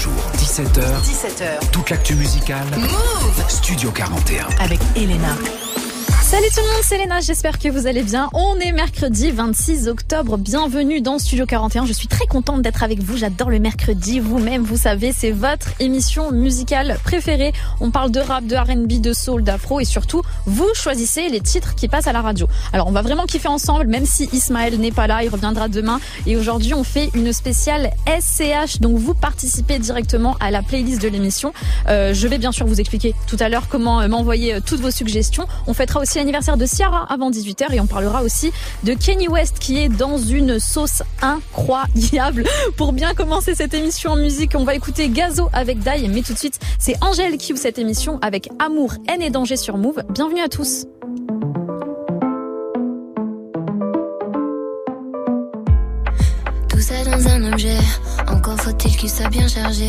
jours, 17h. 17h. Toute l'actu musicale. Move Studio 41. Avec Elena. Salut tout le monde, c'est Léna, j'espère que vous allez bien. On est mercredi 26 octobre, bienvenue dans Studio 41. Je suis très contente d'être avec vous, j'adore le mercredi. Vous-même, vous savez, c'est votre émission musicale préférée. On parle de rap, de R&B, de soul, d'afro et surtout, vous choisissez les titres qui passent à la radio. Alors on va vraiment kiffer ensemble, même si Ismaël n'est pas là, il reviendra demain. Et aujourd'hui, on fait une spéciale SCH, donc vous participez directement à la playlist de l'émission. Euh, je vais bien sûr vous expliquer tout à l'heure comment euh, m'envoyer euh, toutes vos suggestions. On fêtera aussi l'anniversaire de Ciara avant 18h et on parlera aussi de Kenny West qui est dans une sauce incroyable. Pour bien commencer cette émission en musique, on va écouter Gazo avec Dai, mais tout de suite, c'est Angèle qui ouvre cette émission avec Amour, haine et danger sur Move. Bienvenue à tous. Tout ça dans un objet, encore faut-il qu'il soit bien chargé.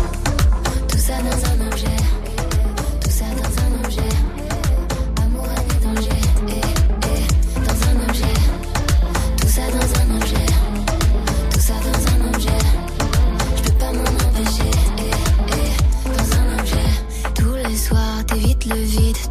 Tout ça dans un objet. Tout ça dans un objet. Amour, et danger. Eh, eh, dans un objet. Tout ça dans un objet. Tout ça dans un objet. Je peux pas m'en empêcher. Eh, eh, dans un objet. Tous les soirs, t'évites le vide.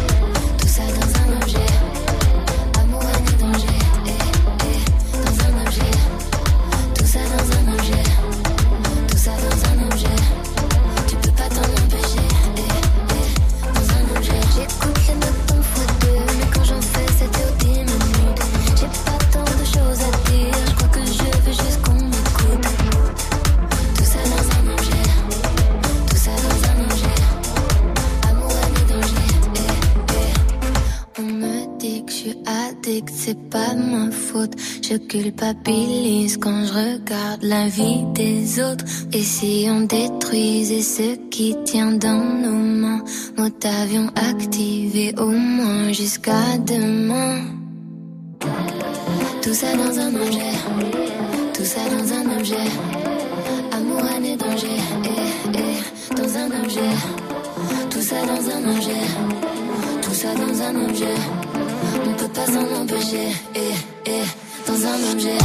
Je culpabilise quand je regarde la vie des autres. Et si on détruisait ce qui tient dans nos mains, mode avion activé au moins jusqu'à demain. Tout ça dans un objet, tout ça dans un objet. Amour, et danger, eh, eh, dans un objet. Tout ça dans un objet, tout ça dans un objet. On peut pas s'en empêcher, eh, eh, dans un objet.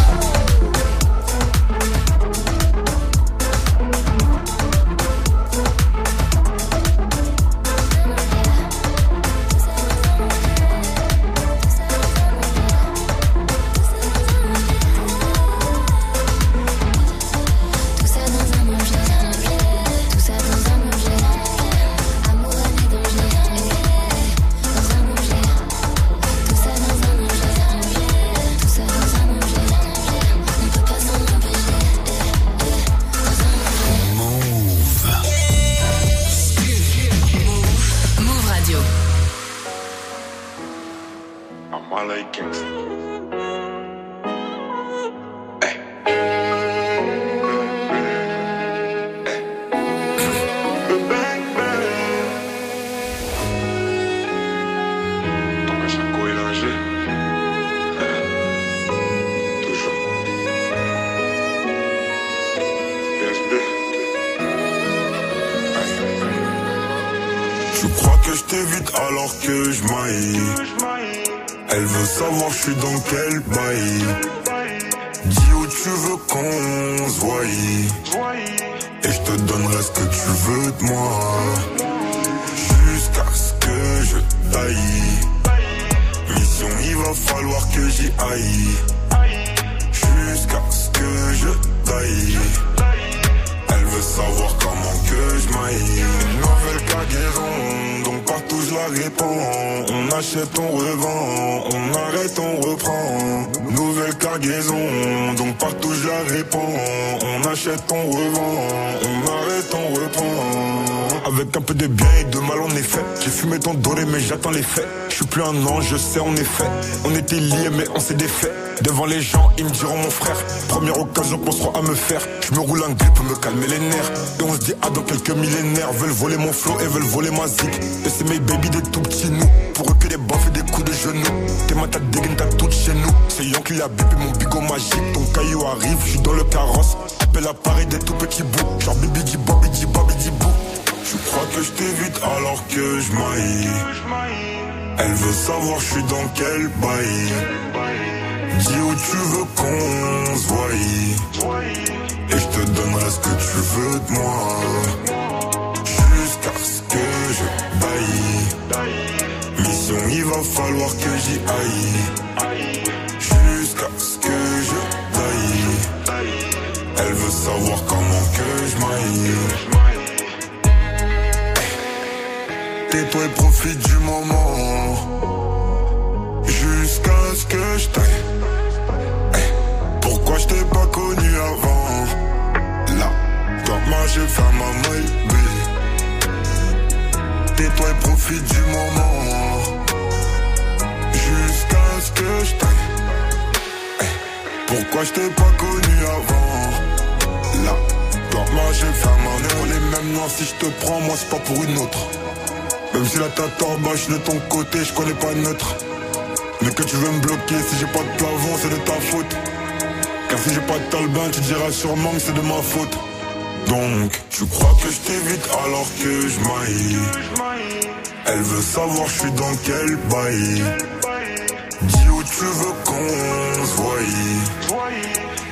Maille Elle veut savoir je suis dans quel bail j'attends les faits. Je suis plus un ange, je sais en effet. On était liés mais on s'est défait. Devant les gens, ils me diront mon frère. Première occasion qu'on sera à me faire. Je me roule un grip pour me calmer les nerfs. Et on se dit ah dans quelques millénaires. Veulent voler mon flow et veulent voler ma zik. Et c'est mes baby des tout petits nous. Pour eux que des baffes et des coups de genoux. T'es ma tête dégaine, t'as tout chez nous. C'est Yon qui a bipé mon bigot magique. Ton caillou arrive, je suis dans le carrosse. Appelle à Paris des tout petits bouts. Genre bibi bobi di bou. Je crois que je t'évite alors que je maille. Elle veut savoir je suis dans quel bail. Dis où tu veux qu'on se voie. Et je te donnerai ce que tu veux de moi. Jusqu'à ce que je baille. Mission, il va falloir que j'y aille. Tais-toi et profite du moment. Jusqu'à ce que je Pourquoi je t'ai pas connu avant? Là, quand moi j'ai fait ma maille, Tais-toi et profite du moment. Jusqu'à ce que je Pourquoi je t'ai pas connu avant? Là, quand moi j'ai fait ma on est même noirs si je te prends, moi c'est pas pour une autre. Même si la tête en bas, je de ton côté, je connais pas neutre. Mais que tu veux me bloquer, si j'ai pas de plafond, c'est de ta faute. Car si j'ai pas de talbin, tu diras sûrement que c'est de ma faute. Donc, tu crois que je t'évite alors que je maille? Elle veut savoir je suis dans quel bail? Dis où tu veux qu'on se voie.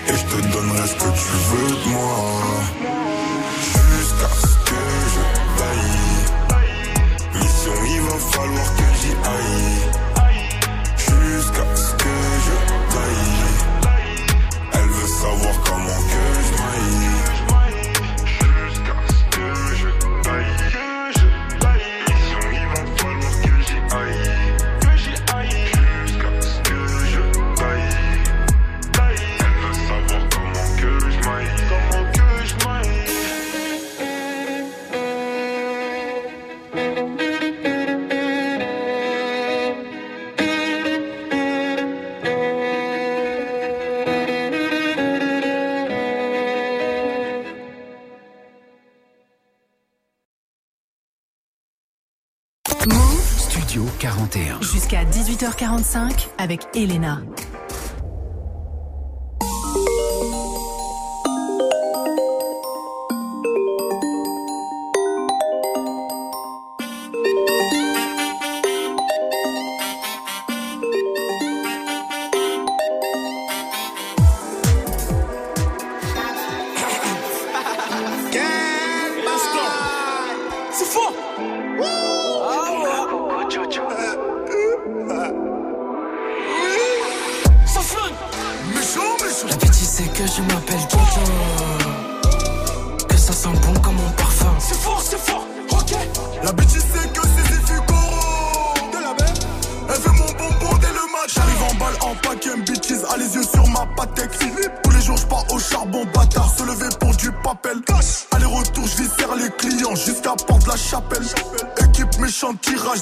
Et je te donnerai ce que tu veux de moi. Falloir que j'y aille. Jusqu'à 18h45 avec Elena.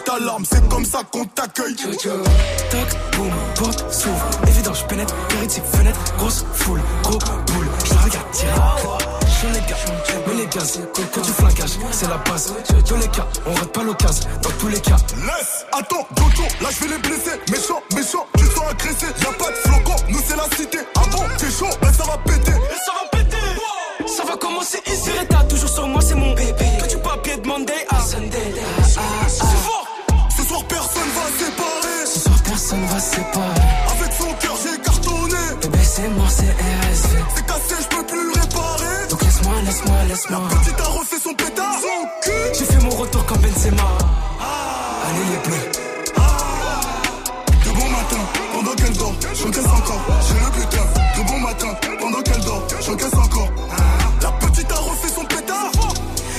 D'alarme C'est comme ça qu'on t'accueille. Toc, boum, porte s'ouvre. Évident je pénètre, vérité fenêtre. Grosse foule, gros boule. Je regarde tirer. Je les gars, mais les gaz Quand tu flingages, c'est la base. Dans les cas, on rate pas l'occasion Dans tous les cas. Laisse, attends, Jojo, là je vais les blesser. Méchant, méchant, tu sens agressé. Y'a pas de flocon, nous c'est la cité. Ah bon, t'es chaud, ben ça va péter. Ça va péter. Ça va commencer ici Reta toujours sur moi c'est mon bébé. Que du papier de Monday à Sunday? Fort, ce séparer Avec son cœur j'ai cartonné. Bébé c'est mort c'est RSV C'est cassé, je peux plus le réparer. Donc laisse-moi, laisse-moi, laisse-moi Petite a refait son pétard. Son cul. J'ai fait mon retour comme Benzema Allez les bleus De bon matin, pendant qu'elle dort, j'encaisse encore. J'ai le butin. De bon matin, pendant qu'elle dort, j'encaisse encore. La petite a refait son pétard.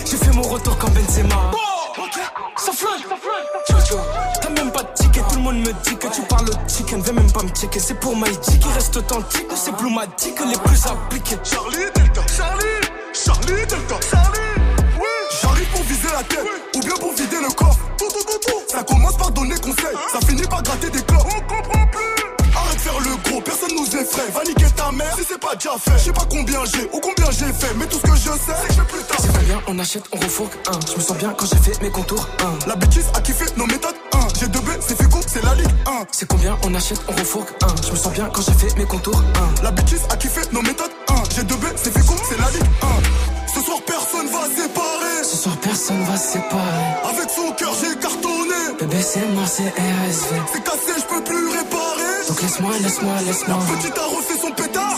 J'ai fait mon retour Benzema. Ça flingue, T'as monde me dit que tu parles au chicken. Viens même pas me checker, c'est pour my qui reste authentique. C'est plus ma que les plus appliqués. Charlie Delta, Charlie, Charlie Delta, Charlie. Oui, j'arrive pour viser la tête, ou bien pour vider le corps. Tout, tout, tout, tout. Ça commence par donner conseil, ça finit par gratter des clopes. Nous effraie. Va niquer ta mère si c'est pas déjà fait. Je sais pas combien j'ai ou combien j'ai fait, mais tout ce que je sais, c'est que plus tard. C'est pas bien, on achète, on refourgue. Un, je me sens bien quand j'ai fait mes contours. Un, La bêtise a kiffé nos méthodes. 1, j'ai 2 B, c'est Fico, c'est la Ligue 1. c'est combien on achète, on refourgue. Un, je me sens bien quand j'ai fait mes contours. Un, La bêtise a kiffé nos méthodes. 1, j'ai 2 B, c'est Fico, c'est la Ligue 1. Ce soir, personne va séparer. ce soir personne va séparer. Avec son cœur, j'ai cartonné. Bébé, c'est mort, c'est RSV. C'est cassé, je peux plus réparer. Donc laisse-moi, laisse-moi, laisse-moi. Petite a refait son pétard.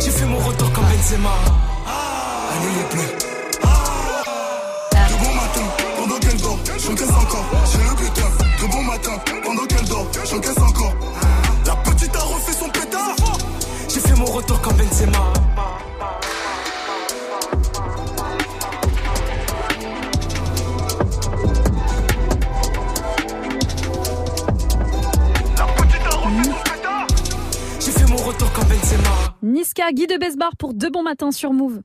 J'ai fait mon retour comme Benzema. Allez les bleus. De bon matin, pendant qu'elle dort, j'encaisse encore. J'ai le butin. De bon matin, pendant qu'elle dort, j'encaisse encore. La petite a refait son pétard. J'ai fait mon retour comme Benzema. Niska, Guy de Besbar pour deux bons matins sur Move.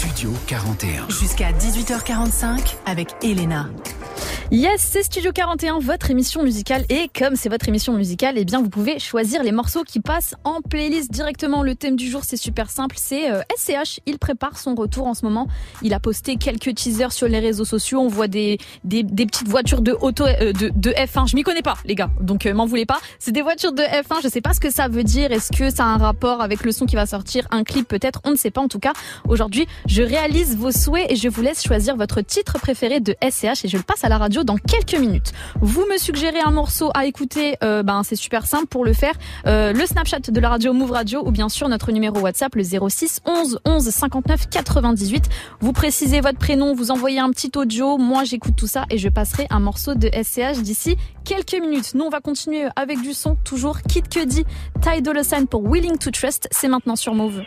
Studio 41. Jusqu'à 18h45 avec Elena. Yes, c'est Studio 41, votre émission musicale. Et comme c'est votre émission musicale, eh bien, vous pouvez choisir les morceaux qui passent en playlist directement. Le thème du jour, c'est super simple. C'est euh, SCH. Il prépare son retour en ce moment. Il a posté quelques teasers sur les réseaux sociaux. On voit des, des, des petites voitures de auto, euh, de, de F1. Je m'y connais pas, les gars. Donc, euh, m'en voulez pas. C'est des voitures de F1. Je sais pas ce que ça veut dire. Est-ce que ça a un rapport avec le son qui va sortir? Un clip peut-être? On ne sait pas. En tout cas, aujourd'hui, je réalise vos souhaits et je vous laisse choisir votre titre préféré de SCH et je le passe à la radio dans quelques minutes. Vous me suggérez un morceau à écouter, euh, ben c'est super simple pour le faire. Euh, le Snapchat de la radio Move Radio ou bien sûr notre numéro WhatsApp le 06 11 11 59 98. Vous précisez votre prénom, vous envoyez un petit audio. Moi j'écoute tout ça et je passerai un morceau de SCH d'ici quelques minutes. Nous on va continuer avec du son toujours Kid Cudi, Ty Dolla Sign pour Willing to Trust. C'est maintenant sur Move.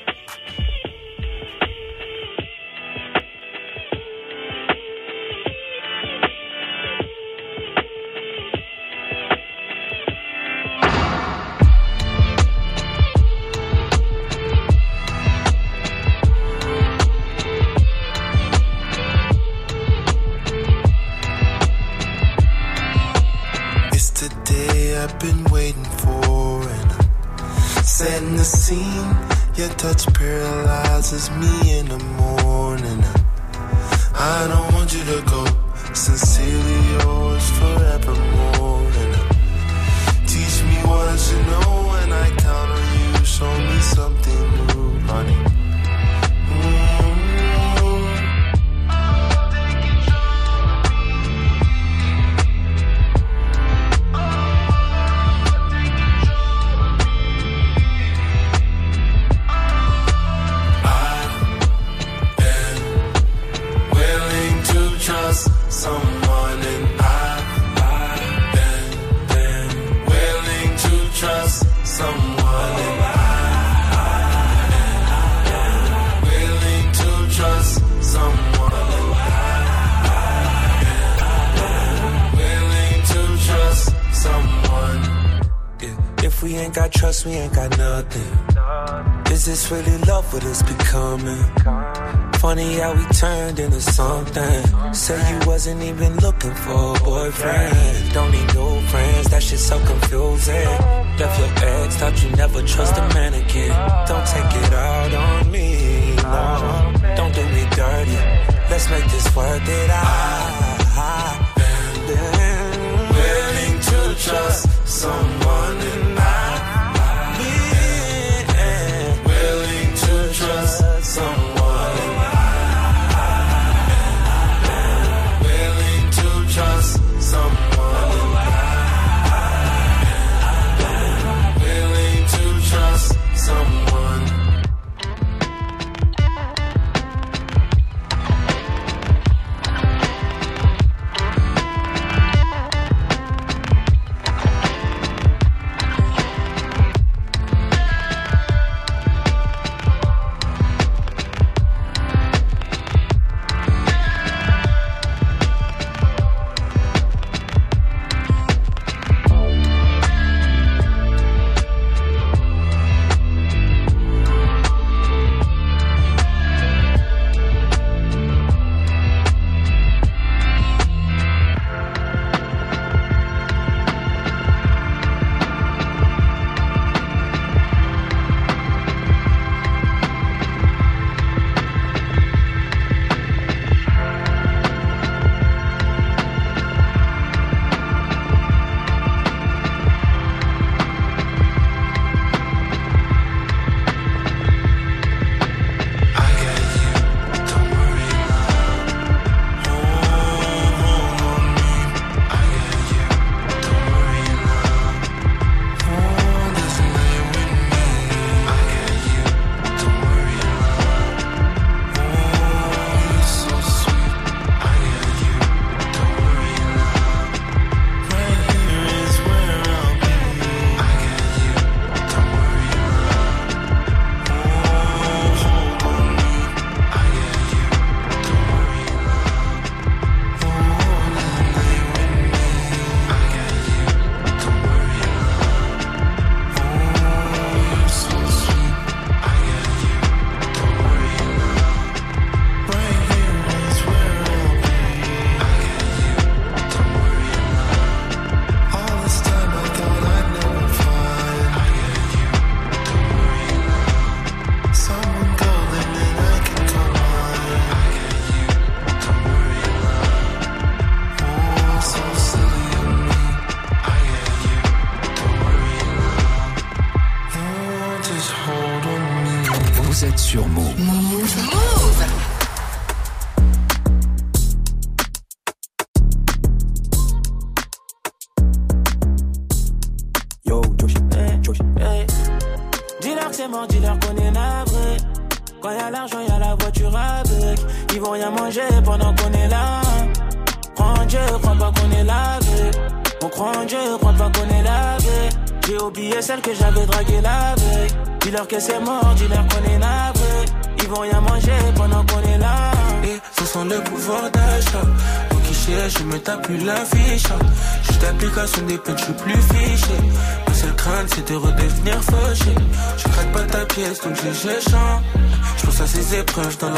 Been waiting for, and I'm setting the scene. Your touch paralyzes me in the morning. I don't want you to go. Sincerely yours forevermore. And teach me what should know when I count on you. Show me something new, honey. Someone and I, I've been, been willing to trust someone and I've willing to trust someone I've willing to trust someone. If we ain't got trust, we ain't got nothing. Is this really love? What it's becoming? Funny how we turned into something. Say you wasn't even looking for a boyfriend. Don't need no friends, that shit so confusing. Left your ex, thought you never trust a man again. Don't take it out on me, no. Don't do me dirty. Let's make this worth it. I, been willing to trust someone and I, been willing to trust someone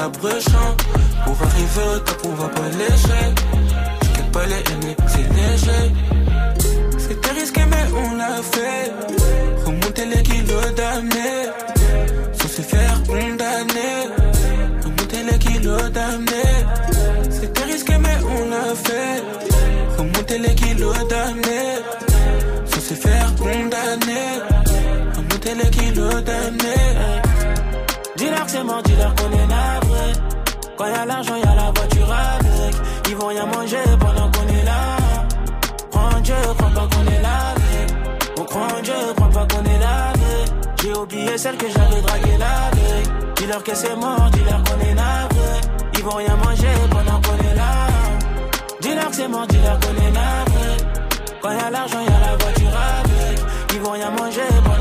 Brüche Mort, dis-leur qu'on est navré. Quand y a l'argent, y a la voiture avec. Ils vont rien manger pendant qu'on est là. En Dieu, crois pas qu'on est lavé. On croit en Dieu, crois pas qu'on est lavé. J'ai oublié celle que j'avais draguée la veille. Dis-leur que c'est mort, dis-leur qu'on est navré. Ils vont rien manger pendant qu'on est là. Dis-leur que c'est mort, dis-leur qu'on est navré. Quand y a l'argent, y a la voiture avec. Ils vont rien manger pendant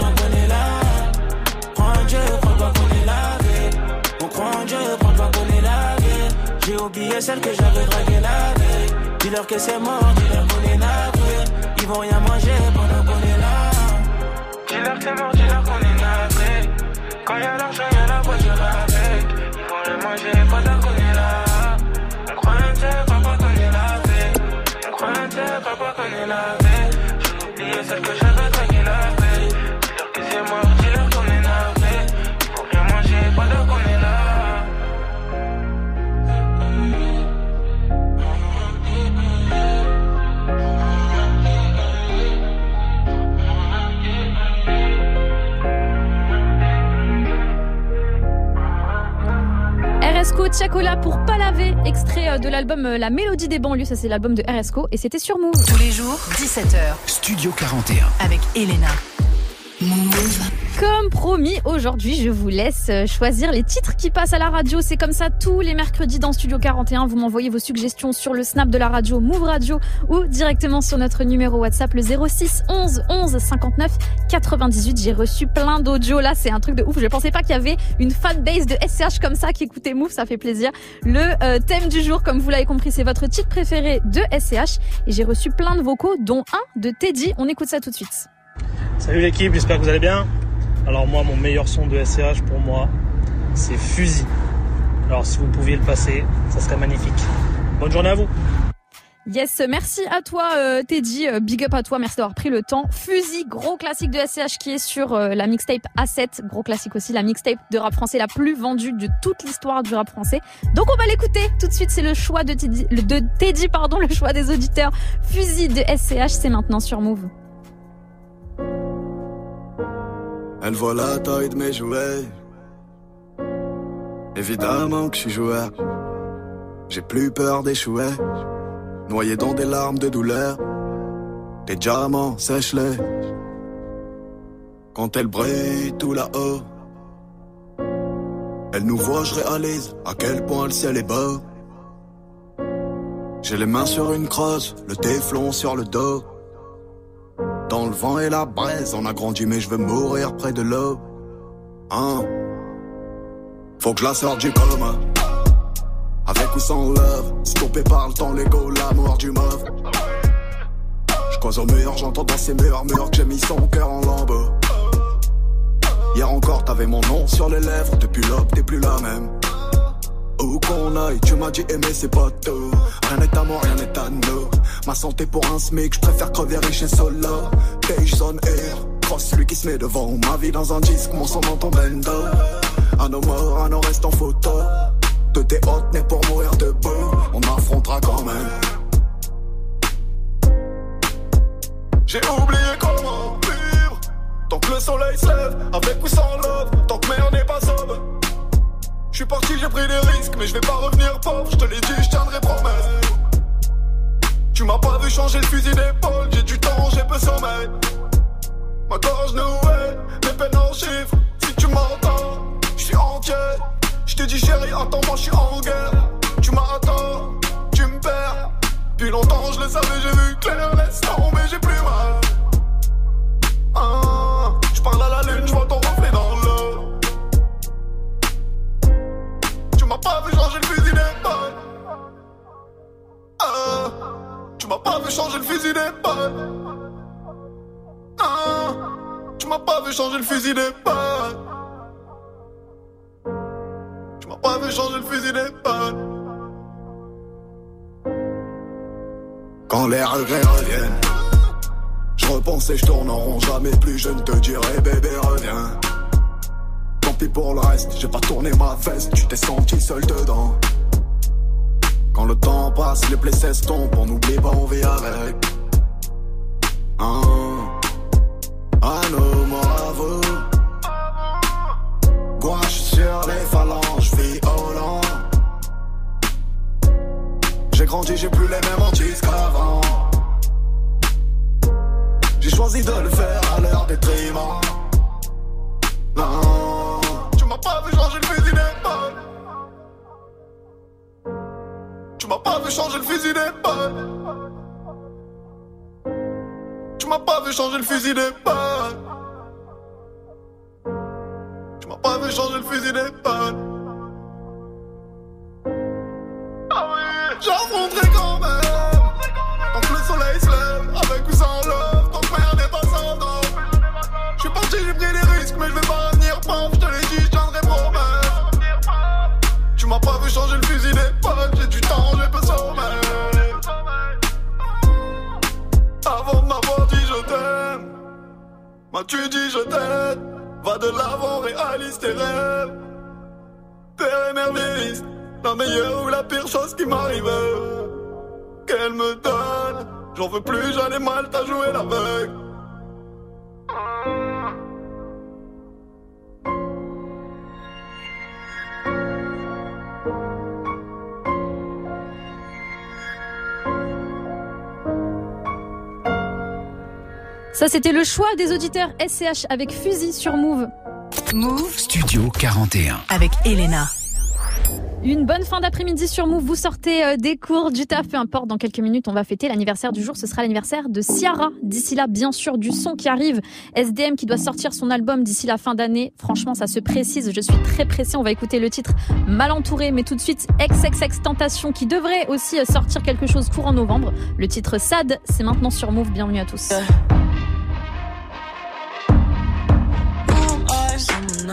J'ai oublié celle que j'avais draguée la veille. Dis-leur que c'est mort, dis-leur qu'on est navré. Ils vont rien manger pendant qu'on est là. Dis-leur que c'est mort, dis-leur qu'on est navré. Quand y a l'argent, y a la voiture avec. Ils vont rien manger pendant qu'on est là. On croit Dieu, crois pas qu'on est lavé. On croit Dieu, crois pas qu'on est lavé. J'ai oublié celle que j'avais RSCO Tchakola pour pas laver, extrait euh, de l'album euh, La Mélodie des banlieues, ça c'est l'album de RSCO et c'était sur Move. Tous les jours, 17h, Studio 41. avec Elena. Comme promis, aujourd'hui, je vous laisse euh, choisir les titres qui passent à la radio. C'est comme ça tous les mercredis dans Studio 41. Vous m'envoyez vos suggestions sur le snap de la radio Move Radio ou directement sur notre numéro WhatsApp le 06 11 11 59 98. J'ai reçu plein d'audio là, c'est un truc de ouf. Je pensais pas qu'il y avait une fanbase de SCH comme ça qui écoutait Move, ça fait plaisir. Le euh, thème du jour, comme vous l'avez compris, c'est votre titre préféré de SCH et j'ai reçu plein de vocaux dont un de Teddy. On écoute ça tout de suite. Salut l'équipe, j'espère que vous allez bien. Alors moi, mon meilleur son de SCH pour moi, c'est Fusil. Alors si vous pouviez le passer, ça serait magnifique. Bonne journée à vous. Yes, merci à toi euh, Teddy, Euh, big up à toi, merci d'avoir pris le temps. Fusil, gros classique de SCH qui est sur euh, la mixtape A7, gros classique aussi, la mixtape de rap français la plus vendue de toute l'histoire du rap français. Donc on va l'écouter tout de suite, c'est le choix de Teddy, de Teddy pardon, le choix des auditeurs. Fusil de SCH, c'est maintenant sur Move. Elle voit la taille de mes jouets. Évidemment que je suis joueur. J'ai plus peur d'échouer. Noyé dans des larmes de douleur. Des diamants, sèche-les. Quand elle brille tout là-haut. Elle nous voit, je réalise à quel point le ciel est beau. J'ai les mains sur une crosse, le téflon sur le dos. Dans le vent et la braise, on a grandi, mais je veux mourir près de l'eau. Hein? Faut que je la sorte du coma. Avec ou sans love, stoppé par le temps, l'ego, l'amour du mauve. Je cause au mur, j'entends dans ces murmures que j'ai mis son cœur en lambeaux. Hier encore, t'avais mon nom sur les lèvres, depuis l'aube, t'es plus la même. Où qu'on aille, tu m'as dit aimer c'est pas tout. Rien n'est à moi, rien n'est à nous. Ma santé pour un smic, je préfère crever riche et solo Beige zone air, cross celui qui se met devant. Ma vie dans un disque, mon sang dans ton bendo À nos morts, à nos restes en photo. De tes hôtes nés pour mourir debout. On affrontera quand même. J'ai oublié comment vivre. Tant que le soleil se lève, avec ou sans love. Tant que mer n'est pas sobre Je suis parti, j'ai pris des risques, mais je vais pas revenir pauvre. Je te l'ai dit, je tiendrai promesse. Tu m'as pas vu changer le fusil d'épaule, j'ai du temps, j'ai peu sommeil. Ma gorge nouée, mes peines en chiffres. Si tu m'entends, je suis entier. Je te dis chérie, attends-moi, je suis en guerre. Tu m'attends, tu me perds. Depuis longtemps, je le savais, j'ai vu clair. Laisse tomber, j'ai plus mal. Ah, je parle à la lune, je m'as pas vu changer le fusil d'épaule. Ah, tu m'as pas vu changer le fusil d'épaule. Tu m'as pas vu changer le fusil d'épaule. Quand les regrets reviennent, je repense et je tourne en rond. Jamais plus je ne te dirai, bébé, reviens. Tant pis pour le reste, j'ai pas tourné ma veste, tu t'es senti seul dedans. Quand le temps passe, les plaies s'estompent, on n'oublie pas, on vit avec. Hein. À nos morts sur les phalanges, violent. J'ai grandi, j'ai plus les mêmes hantises qu'avant. J'ai choisi de le faire à l'heure des triments. Non, Tu m'as pas vu changer Tu m'as pas vu changer le fusil d'épaule. Tu m'as pas vu changer le fusil d'épaule. Tu m'as pas vu changer le fusil d'épaule. Ah oui, j'affronterai quand m'as-tu dit je t'aide Va de l'avant, réalise tes rêves. Père émerveilliste, la meilleure ou la pire chose qui m'arrive. Qu'elle me donne, j'en veux plus, ai mal, t'as joué l'aveugle. Ça, c'était le choix des auditeurs SCH avec Fusil sur Move. Move Studio 41. avec Elena. Une bonne fin d'après-midi sur Move. Vous sortez euh, des cours, du taf, peu importe. Dans quelques minutes, on va fêter l'anniversaire du jour. Ce sera l'anniversaire de Ciara. D'ici là, bien sûr, du son qui arrive. SDM qui doit sortir son album d'ici la fin d'année. Franchement, ça se précise. Je suis très pressée. On va écouter le titre Mal entouré. Mais tout de suite, XXX Tentation qui devrait aussi euh, sortir quelque chose courant novembre. Le titre Sad, c'est maintenant sur Move. Bienvenue à tous. Someone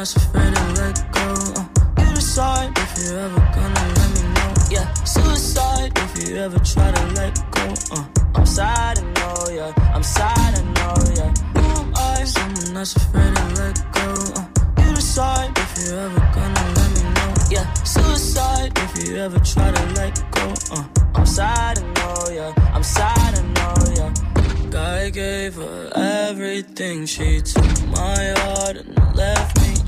that's afraid to let go. Uh, you decide if you're ever gonna let me know. Yeah, suicide if you ever try to let go. Uh, I'm sad, I know, yeah. I'm sad, I know, yeah. Who I? Someone that's afraid to let go. Uh, you decide if you're ever gonna let me know. Yeah, suicide if you ever try to let go. Uh, I'm sad, I know, yeah. I'm sad, I know, yeah. I gave her everything. She took my heart and left me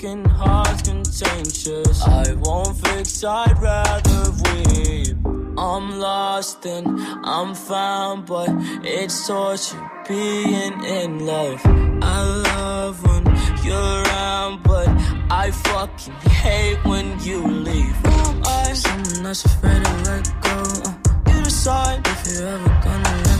broken hearts contentious. I won't fix, I'd rather weep. I'm lost and I'm found, but it's torture being in love. I love when you're around, but I fucking hate when you leave. Who am I? Someone that's afraid to let go. You decide if you're ever gonna let.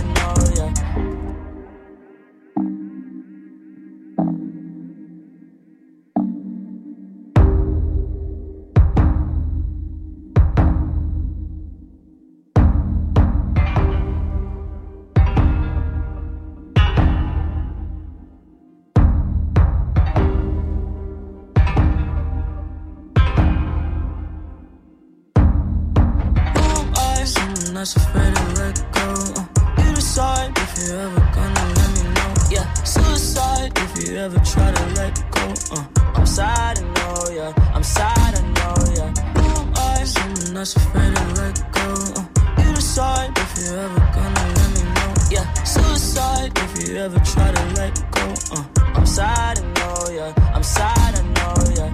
someone that's afraid to let go. Uh, you decide if you're ever gonna let me know. Yeah, suicide if you ever try to let go. Uh, I'm sad, I know, yeah. I'm sad, I know, yeah.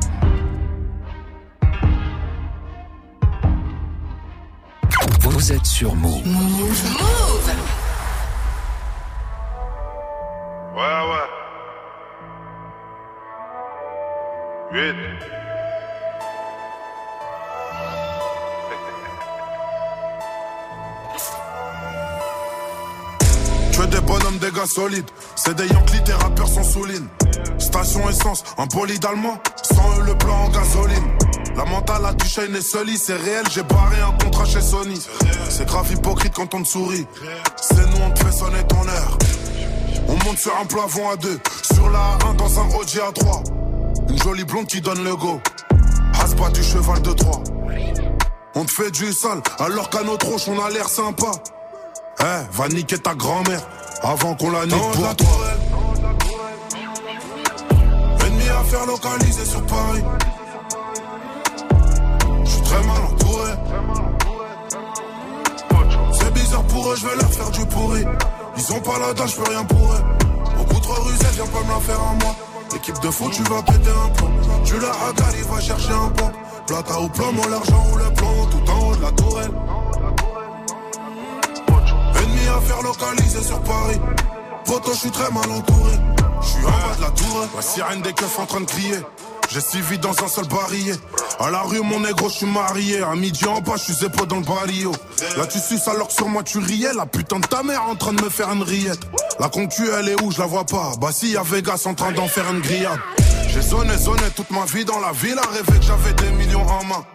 Vous êtes sur Move. Move. Ouais, ouais. 8. Solides. C'est des Yankees, des rappeurs sans souline. Station essence, un bolide allemand. Sans eux, le plan en gasoline. La mentale a chaîne et Sully, c'est réel. J'ai barré un contrat chez Sony. C'est grave hypocrite quand on te sourit. C'est nous, on te fait sonner ton heure. On monte sur un plafond à deux. Sur la 1 dans un OG à 3. Une jolie blonde qui donne le go. Haspa du cheval de Troie. On te fait du sale, alors qu'à notre roche, on a l'air sympa. Eh, va niquer ta grand-mère avant qu'on la nique pour toi. Ennemi à faire localiser sur Paris. Je suis très mal entouré. C'est bizarre pour eux, je vais leur faire du pourri. Ils ont pas la dalle, je peux rien pour eux. Beaucoup trop rusé, viens pas me la faire à moi. Équipe de foot, tu vas péter un plomb. Tu la hagale, il va chercher un pont. Plata ou plomo, l'argent ou le plomb, tout en haut de la tourelle. Faire localiser sur Paris. Poto, je suis très mal entouré. Je suis en bas de la tour. La sirène des keufs en train de crier. J'ai suivi dans un seul barillet. À la rue, mon négro, je suis marié. À midi en bas, je suis zépo dans le barrio. Là, tu suces alors que sur moi, tu riais. La putain de ta mère en train de me faire une rillette. La concu, elle est où? Je la vois pas. Bah, si, y a Vegas en train d'en faire une grillade. J'ai zoné, zoné toute ma vie dans la ville. À rêver que j'avais des millions en main.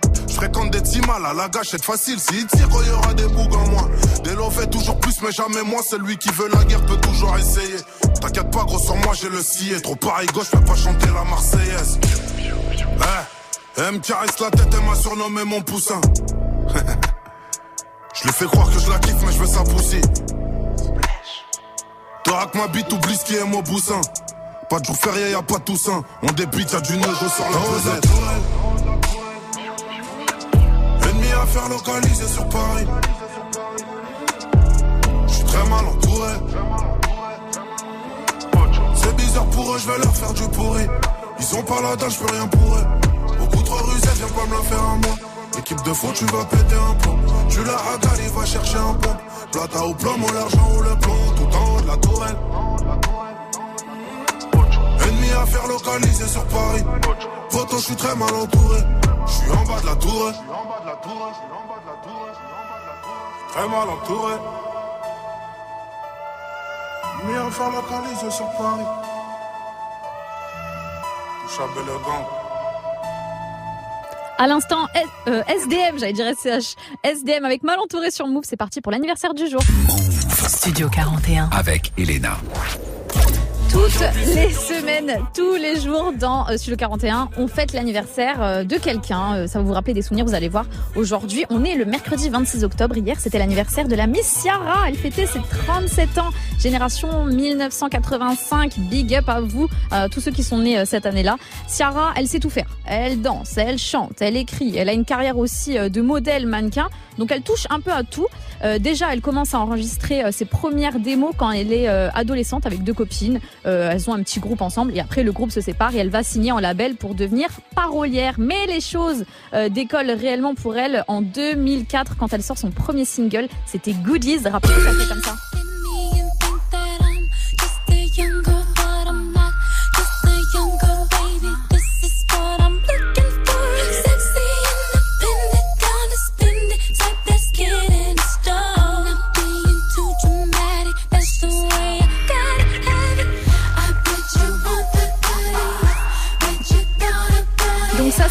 Fréquente des timales à la gâchette facile. S'il tire, il y aura des bougs en moins. Des fait toujours plus, mais jamais moi. Celui qui veut la guerre peut toujours essayer. T'inquiète pas, gros, sans moi, j'ai le scié. Trop pareil, gauche, je peux pas chanter la Marseillaise. Eh, elle me caresse la tête, elle m'a surnommé mon poussin. je lui fais croire que je la kiffe, mais je veux sa pousser. T'auras ma bite, oublie ce qui est mon boussin. Pas de jour férié, y'a pas de toussaint. On débite, y'a du neige, je sors la pesette. Faire localiser sur Paris. Je suis très mal entouré. C'est bizarre pour eux, je vais leur faire du pourri. Ils ont pas dalle, je peux rien pour eux. Beaucoup trop rusé, viens pas me la faire à moi. Équipe de foot, tu vas péter un plomb. Tu la hagale, il va chercher un pompe. Plata ou plomo, l'argent ou le plomb, tout en haut de la tourelle. Ennemi à faire localiser sur Paris. Photo, je suis très mal entouré. Je suis en bas de la tour. Très mal entouré. Ennemi à faire localiser sur Paris. Touche à bel gang. À l'instant, S- euh, SDM, j'allais dire SCH. SDM avec mal entouré sur Move, c'est parti pour l'anniversaire du jour. Studio 41. Avec Elena. Toutes les semaines, tous les jours dans euh, Studio 41, on fête l'anniversaire euh, de quelqu'un. Euh, ça va vous rappeler des souvenirs, vous allez voir. Aujourd'hui, on est le mercredi 26 octobre. Hier, c'était l'anniversaire de la Miss Ciara. Elle fêtait ses 37 ans. Génération 1985. Big up à vous, euh, tous ceux qui sont nés cette année-là. Ciara, elle sait tout faire. Elle danse, elle chante, elle écrit. Elle a une carrière aussi de modèle mannequin. Donc elle touche un peu à tout. Déjà, elle commence à enregistrer ses premières démos quand elle est adolescente avec deux copines. Euh, elles ont un petit groupe ensemble et après le groupe se sépare et elle va signer en label pour devenir parolière. Mais les choses euh, décollent réellement pour elle en 2004 quand elle sort son premier single. C'était Goodies. Rappelez-vous, ça fait comme ça.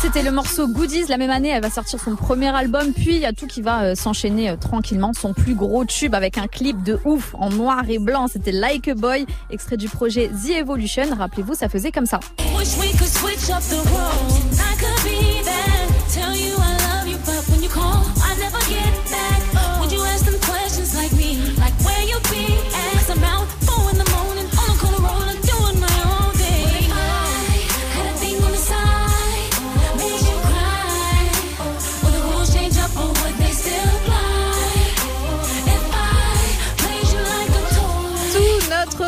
C'était le morceau Goodies. La même année, elle va sortir son premier album. Puis il y a tout qui va euh, s'enchaîner euh, tranquillement. Son plus gros tube avec un clip de ouf en noir et blanc. C'était Like a Boy, extrait du projet The Evolution. Rappelez-vous, ça faisait comme ça.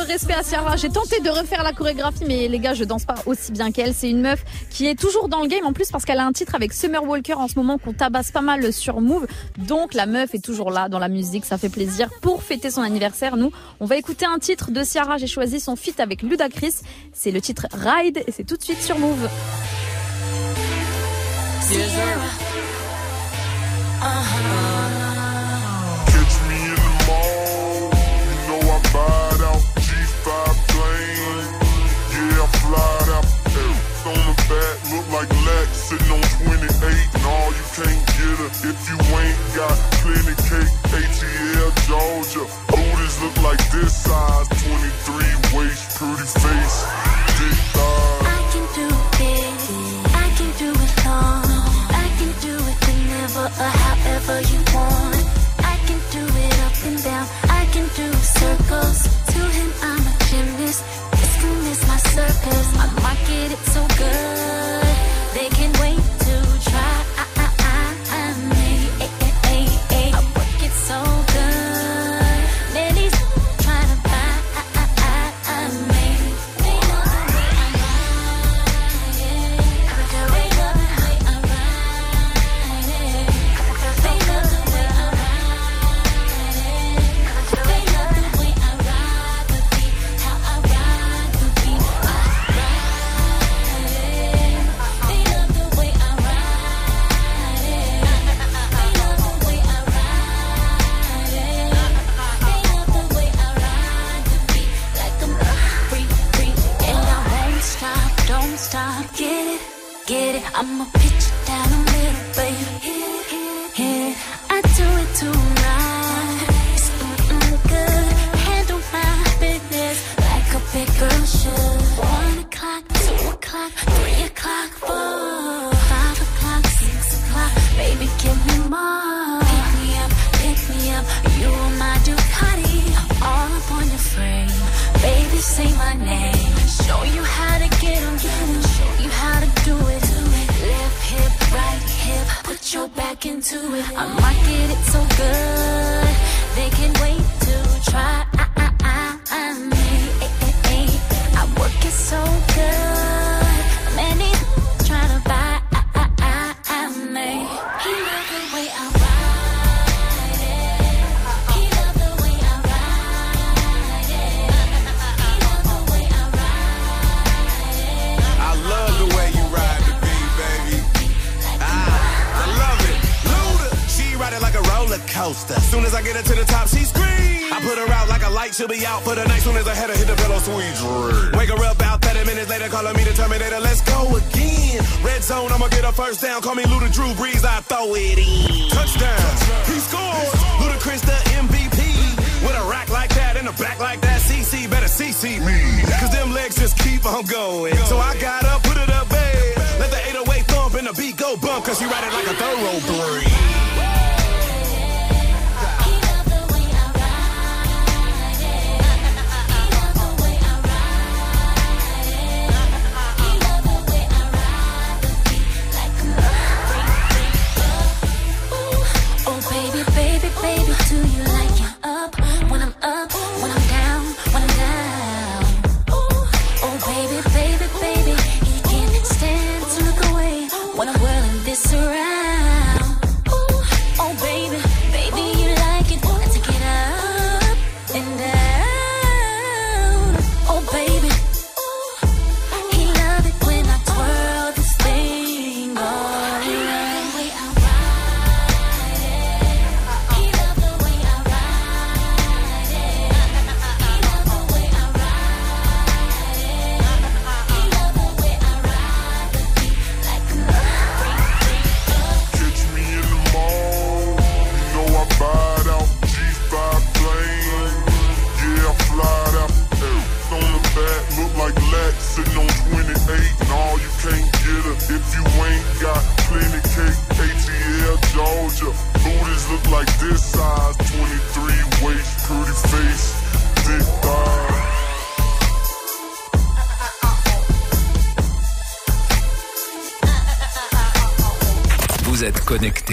respect à Ciara. J'ai tenté de refaire la chorégraphie, mais les gars, je danse pas aussi bien qu'elle. C'est une meuf qui est toujours dans le game en plus parce qu'elle a un titre avec Summer Walker en ce moment qu'on tabasse pas mal sur Move. Donc la meuf est toujours là dans la musique, ça fait plaisir pour fêter son anniversaire. Nous, on va écouter un titre de Ciara. J'ai choisi son feat avec Ludacris. C'est le titre Ride et c'est tout de suite sur Move. sitting on 28, and all you can't get her if you ain't got plenty cake. ATL Georgia, booties look like this size, 23 waist, pretty face, thick. I can do it, I can do it long. I can do it whenever or however you want. I can do it up and down. I can do circles. To him, I'm a gymnast. This can miss my circus. I might get it so good.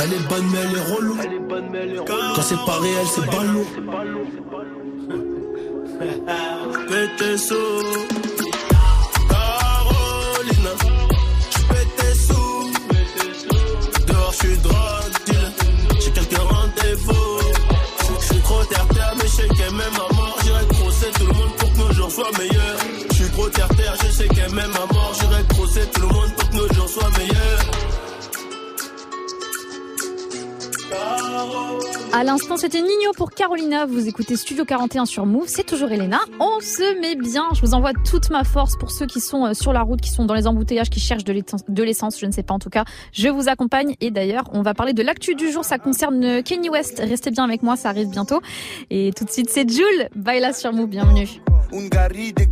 Elle est bonne, mais elle est relou. Quand c'est pas réel, c'est pas lourd. PTSO. Carolina. PTSO. Dehors, je suis drogue. J'ai quelques rendez-vous. Je suis trop terre-terre, mais je sais qu'elle m'aime à mort. J'irai crosser tout le monde pour que nos jours soient meilleurs. Je suis trop terre-terre, je sais qu'elle m'aime à mort. À l'instant, c'était Nino pour Carolina. Vous écoutez Studio 41 sur Move. C'est toujours Elena. On se met bien. Je vous envoie toute ma force pour ceux qui sont euh, sur la route, qui sont dans les embouteillages, qui cherchent de l'essence-. Je ne sais pas en tout cas. Je vous accompagne. Et d'ailleurs, on va parler de l'actu du jour. Ça concerne euh, Kenny West. Restez bien avec moi. Ça arrive bientôt. Et tout de suite, c'est Jules. Baila sur Move. Bienvenue. Ungari des.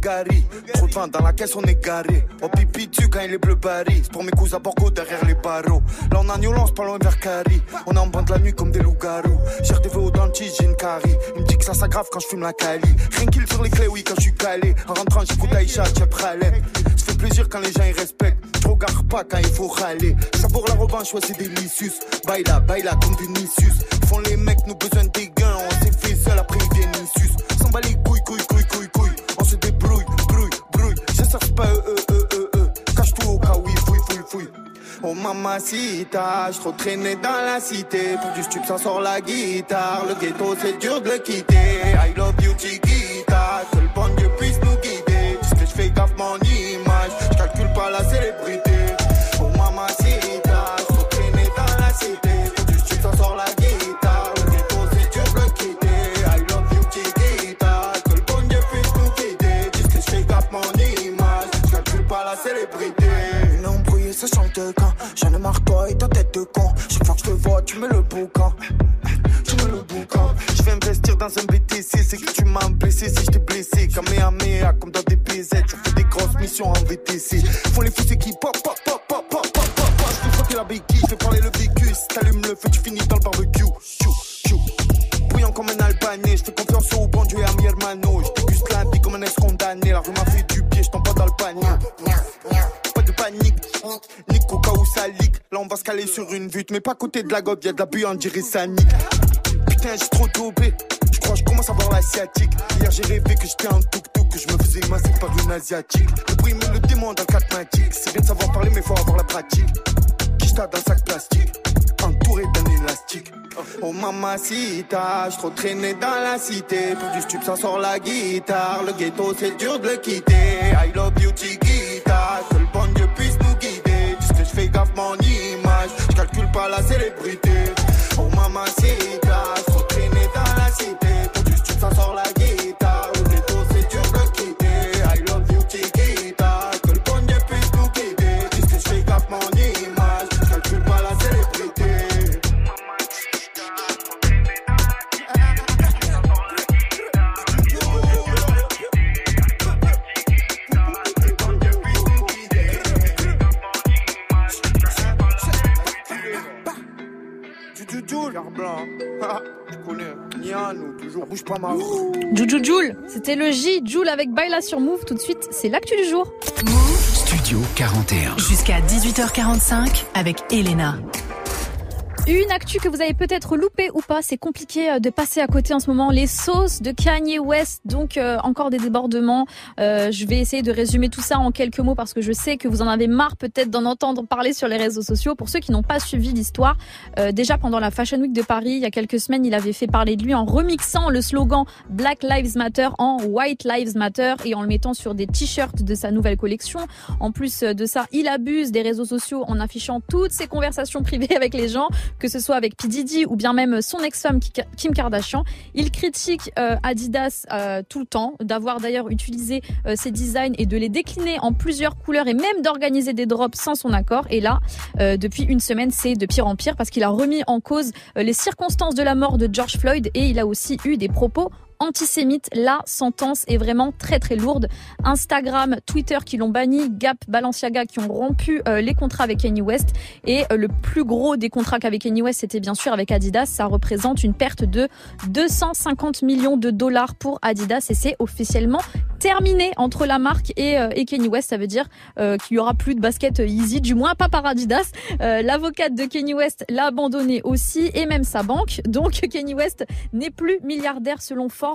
Trop de vin dans la caisse, on est garé. Oh pipi tu quand il est bleu Paris. C'est pour mes cousins Borgo derrière les barreaux. Là on a New Lance, pas loin vers Cari. On est en bande la nuit comme des loups-garous. J'ai des au dentiste, j'ai une carie. Il me dit que ça s'aggrave quand je fume la cali. Rien qu'il sur les clés, oui, quand je suis calé. En rentrant, j'écoute Aïcha, Tchep. Ça fait plaisir quand les gens ils respectent. Je regarde pas quand il faut râler. Savoure la revanche, ouais, c'est délicieux. Baila, baila comme Vinicius. Font les mecs, nous besoin des gains. On s'est fait seul après Vinicius. S'en bat les couilles, Cache tout au cas où il fouille, fouille, fouille. Oh mamacita, je trop traîné dans la cité. Pour du stup, ça sort la guitare. Le ghetto, c'est dur de le quitter. I love you, Chiquita. Que le bon Dieu puisse nous guider. Juste que je fais gaffe mon image. Je calcule pas la célébrité. J'en ai marre, toi et ta tête de con. Chaque fois que je te vois, tu mets le boucan. Tu mets le boucan. Je vais investir dans un BTC. C'est que tu m'as blessé si je t'ai blessé. Kamehameha, comme dans des PZ. Je fais des grosses missions en VTC. Font les fous, qui pop, pop, pop, pop, pop, pop, pop. Je fais frotter la béquille, je fais parler le vécu. Si t'allumes le feu, tu finis dans le barbecue. Chou, chou. Bouillant comme un albanais. Je fais confiance au bon Dieu et à mi hermano. Je déguste la vie comme un ex-condamné. La rue m'a fait du pied, je t'en pas dans le panier. Panique, nique au cas où ça. Là on va se caler sur une butte, mais pas à côté de la gobe, y'a de la buée, on dirait ça nique. Putain, j'ai trop dopé. Je crois je commence à voir l'asiatique. Hier j'ai rêvé que j'étais un tuk-tuk, que je me faisais masser par une asiatique. Le bruit me le démon dans le 4 matic. C'est bien de savoir parler, mais faut avoir la pratique. Quicheta dans sac plastique, entouré d'un élastique. Oh mamacita, je trop traîné dans la cité. Pour du stup, ça sort la guitare. Le ghetto, c'est dur de le quitter. I love le bon Dieu gaffe mon image. Je calcule pas la célébrité. Oh mamacita, c'était le J, Joule avec Baila sur Move. Tout de suite, c'est l'actu du jour. Studio 41. Jusqu'à 18h45 avec Elena. Une actu que vous avez peut-être loupé ou pas, c'est compliqué euh, de passer à côté en ce moment. Les sauces de Kanye West, donc euh, encore des débordements. Euh, je vais essayer de résumer tout ça en quelques mots parce que je sais que vous en avez marre peut-être d'en entendre parler sur les réseaux sociaux. Pour ceux qui n'ont pas suivi l'histoire, euh, déjà pendant la Fashion Week de Paris, il y a quelques semaines, il avait fait parler de lui en remixant le slogan Black Lives Matter en White Lives Matter et en le mettant sur des t-shirts de sa nouvelle collection. En plus de ça, il abuse des réseaux sociaux en affichant toutes ses conversations privées avec les gens que ce soit avec P. Diddy ou bien même son ex-femme Kim Kardashian. Il critique euh, Adidas euh, tout le temps, d'avoir d'ailleurs utilisé euh, ses designs et de les décliner en plusieurs couleurs et même d'organiser des drops sans son accord. Et là, euh, depuis une semaine, c'est de pire en pire parce qu'il a remis en cause euh, les circonstances de la mort de George Floyd et il a aussi eu des propos antisémite. La sentence est vraiment très très lourde. Instagram, Twitter qui l'ont banni, Gap, Balenciaga qui ont rompu euh, les contrats avec Kanye West. Et euh, le plus gros des contrats qu'avec Kanye West, c'était bien sûr avec Adidas. Ça représente une perte de 250 millions de dollars pour Adidas et c'est officiellement terminé entre la marque et, euh, et Kanye West. Ça veut dire qu'il y aura plus de basket Easy, du moins pas par Adidas. L'avocate de Kanye West l'a abandonné aussi et même sa banque. Donc Kanye West n'est plus milliardaire selon Forbes.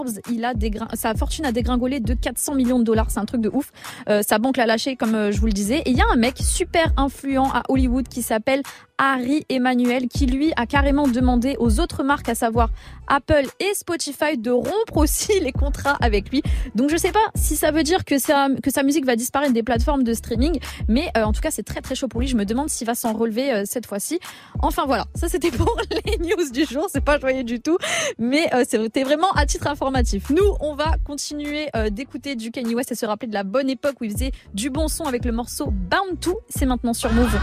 Dégrin... sa fortune a dégringolé de 400 millions de dollars. C'est un truc de ouf. Euh, sa banque l'a lâché comme euh, je vous le disais. Et il y a un mec super influent à Hollywood qui s'appelle Harry Emmanuel qui lui a carrément demandé aux autres marques, à savoir Apple et Spotify, de rompre aussi les contrats avec lui. Donc je sais pas si ça veut dire que sa, que sa musique va disparaître des plateformes de streaming, mais euh, en tout cas c'est très très chaud pour lui. Je me demande s'il va s'en relever cette fois-ci. Enfin voilà, ça c'était pour les news du jour. C'est pas joyeux du tout, mais c'était vraiment à titre informatif. Nous, on va continuer euh, d'écouter du Kanye West et se rappeler de la bonne époque où il faisait du bon son avec le morceau Bound to. C'est maintenant sur Move.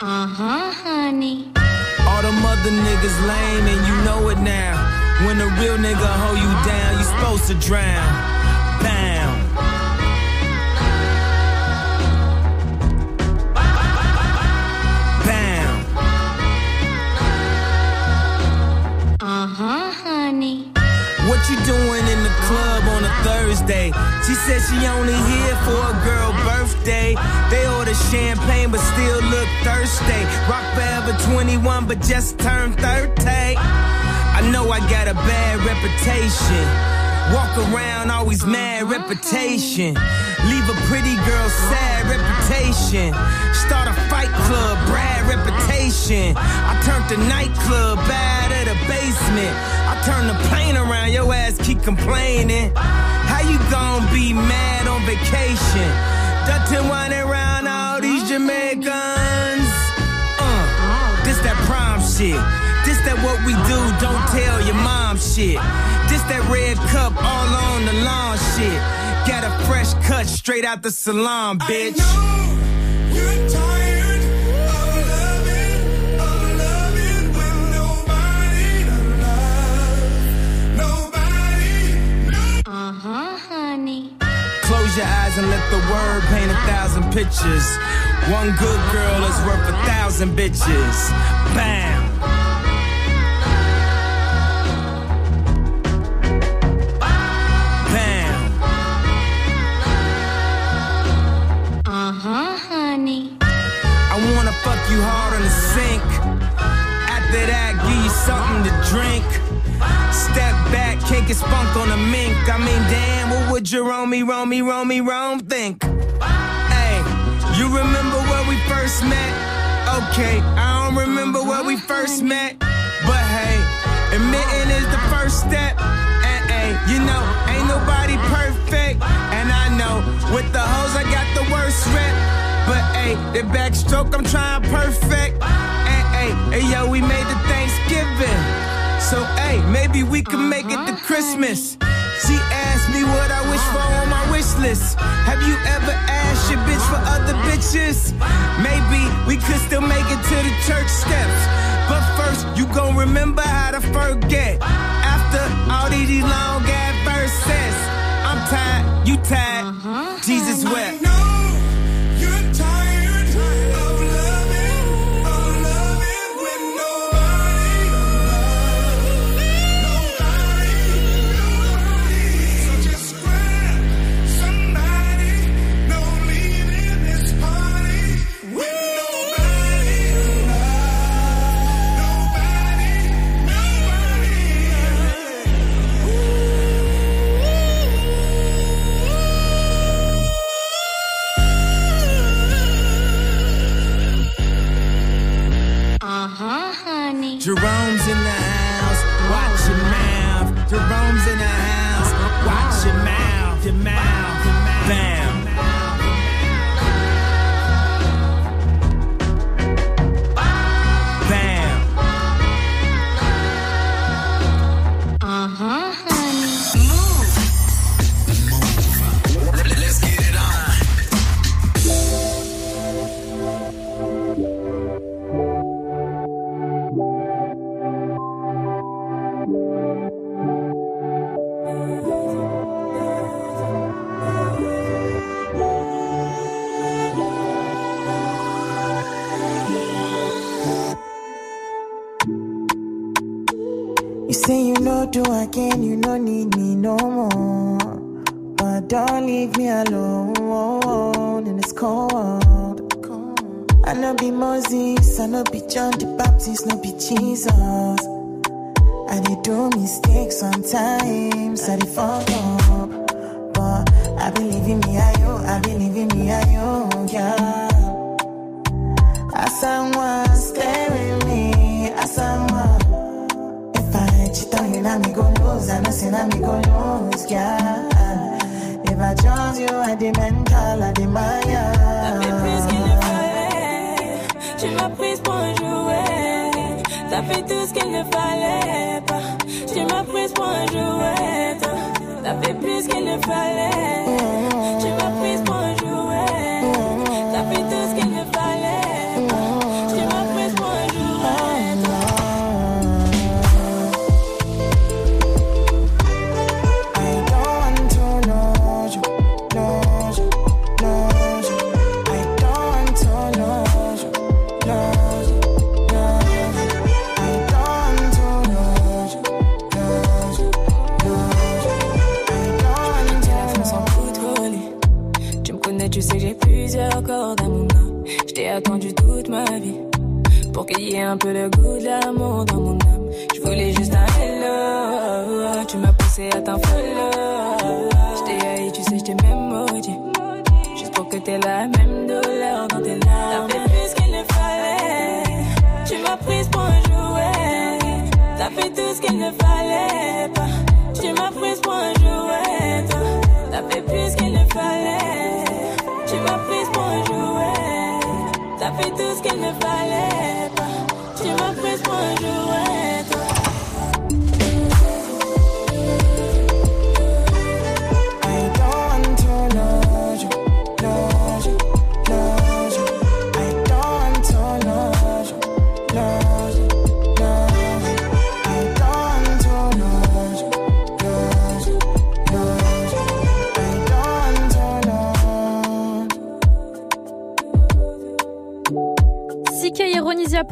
Uh-huh, honey. All them other niggas lame and you know it now. When a real nigga hold you down, you supposed to drown. Said she only here for a girl birthday. They order champagne but still look thirsty. Rock forever 21 but just turned 30. I know I got a bad reputation. Walk around always mad reputation. Leave a pretty girl sad reputation. Start a fight club, Brad reputation. I turned the nightclub bad at a basement. I turn the plane around, your ass keep complaining. You gon' be mad on vacation? Dutton whining around all these Jamaicans. Uh, this that prom shit. This that what we do, don't tell your mom shit. This that red cup all on the lawn shit. Got a fresh cut straight out the salon, bitch. Close your eyes and let the word paint a thousand pictures. One good girl is worth a thousand bitches. Bam. Bam. Uh-huh, honey. Get spunk on a mink. I mean, damn, what would Jerome, Rome, Rome, Rome think? Hey, you remember where we first met? Okay, I don't remember where we first met. But hey, admitting is the first step. And hey, you know, ain't nobody perfect. And I know, with the hoes, I got the worst rep. But hey, the backstroke, I'm trying perfect. And hey, hey, yo, we made the Thanksgiving. So, hey, maybe we can make it to mm-hmm. Christmas. She asked me what I wish for on my wish list. Have you ever asked your bitch for other bitches? Maybe we could still make it to the church steps. But first, you gon' remember how to forget. After all these long ass verses, I'm tired, you tired. Mm-hmm. Jesus wept. Jerome's in the house, watch your mouth. Jerome's in the house, watch your mouth, your mouth,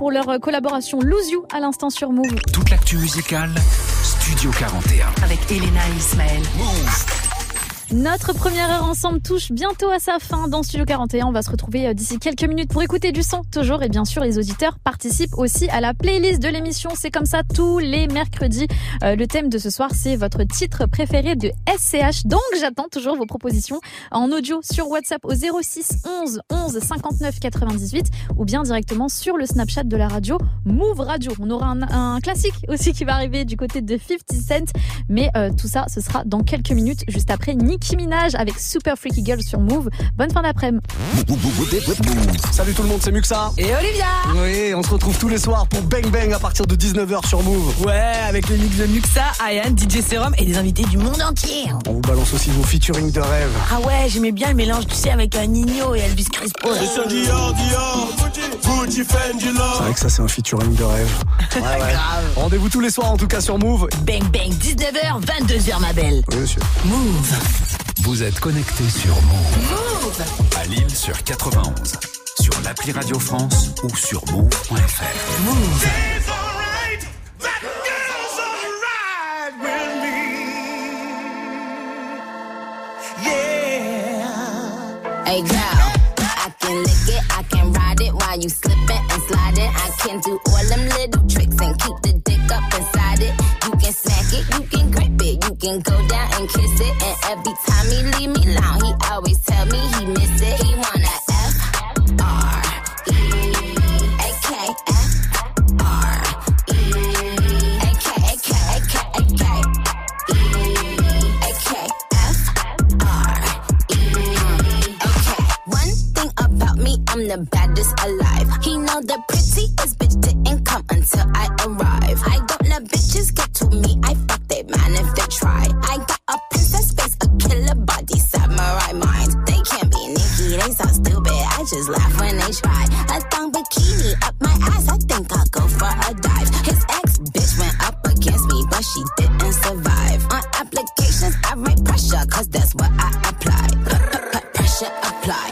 pour leur collaboration Lose You à l'instant sur Move. Toute l'actu musicale, Studio 41. Avec Elena et Ismaël. Notre première heure ensemble touche bientôt à sa fin dans Studio 41. On va se retrouver euh, d'ici quelques minutes pour écouter du son toujours. Et bien sûr, les auditeurs participent aussi à la playlist de l'émission. C'est comme ça tous les mercredis. Euh, le thème de ce soir, c'est votre titre préféré de SCH. Donc, j'attends toujours vos propositions en audio sur WhatsApp au 06 11 11 59 98 ou bien directement sur le Snapchat de la radio Move Radio. On aura un, classique aussi qui va arriver du côté de 50 Cent. Mais euh, tout ça, ce sera dans quelques minutes, juste après Nicki Minaj avec Super Freaky Girl sur Move. Bonne fin d'après-midi. Salut tout le monde, c'est Muxa. Et Olivia Oui, on se retrouve tous les soirs pour Bang Bang à partir de 19h sur Move. Ouais, avec le mix de Muxa, Ayan, DJ Serum et des invités du monde entier. On vous balance aussi vos featuring de rêve. Ah ouais, j'aimais bien le mélange, tu sais, avec un Nino et Elvis Crespo. C'est vrai que ça c'est un featuring de rêve. Ouais, ouais. Rendez-vous tous les soirs en tout cas sur Move. Bang bang, 19h, 22h ma belle. Oui monsieur. Move. Vous êtes connecté sur Move. À Lille sur 91. Sur l'appli Radio France ou sur move.fr. Move. Hey girl, I can lick it, I can ride it while you slipping and sliding. I can do all them little tricks and keep the dick up inside it. You can smack it, you can grip it, can go down and kiss it. And every time he leave me alone, he always tell me he miss it. He wanna F R E A K F R E A K A K A K A K E A K F R E. Okay, one thing about me, I'm the baddest alive. He know the prettiest bitch didn't come until I arrive. I don't let bitches get to me. I try. I got a princess face, a killer body, samurai mind. They can't be Nikki, they so stupid. I just laugh when they try. A thong bikini up my ass, I think I'll go for a dive. His ex bitch went up against me, but she didn't survive. On applications, I write pressure, cause that's what I apply. Pressure apply.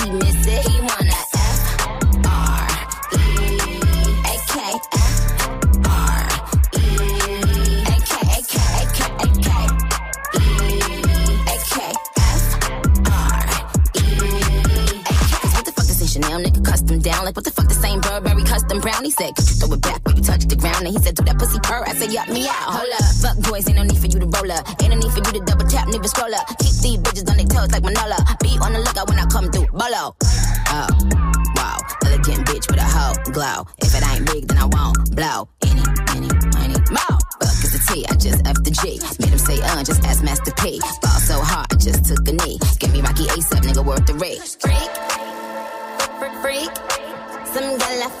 Burberry custom brown? He said, throw it back when you touch the ground? And he said, do that pussy purr. I said, yup me out. Hold up, fuck boys, ain't no need for you to roll up. Ain't no need for you to double tap, neither scroll up. Keep these bitches on their toes like Manola. Be on the lookout when I come through. Bolo. Oh, wow. Elegant bitch with a hoe glow. If it ain't big, then I won't blow. Any, any, any, more. Fuck is the T, I just F the G. Made him say, uh, just ask Master P. Ball so hard, I just took a knee. Give me Rocky ASAP, nigga, worth the rate. Freak, freak, freak. Some gala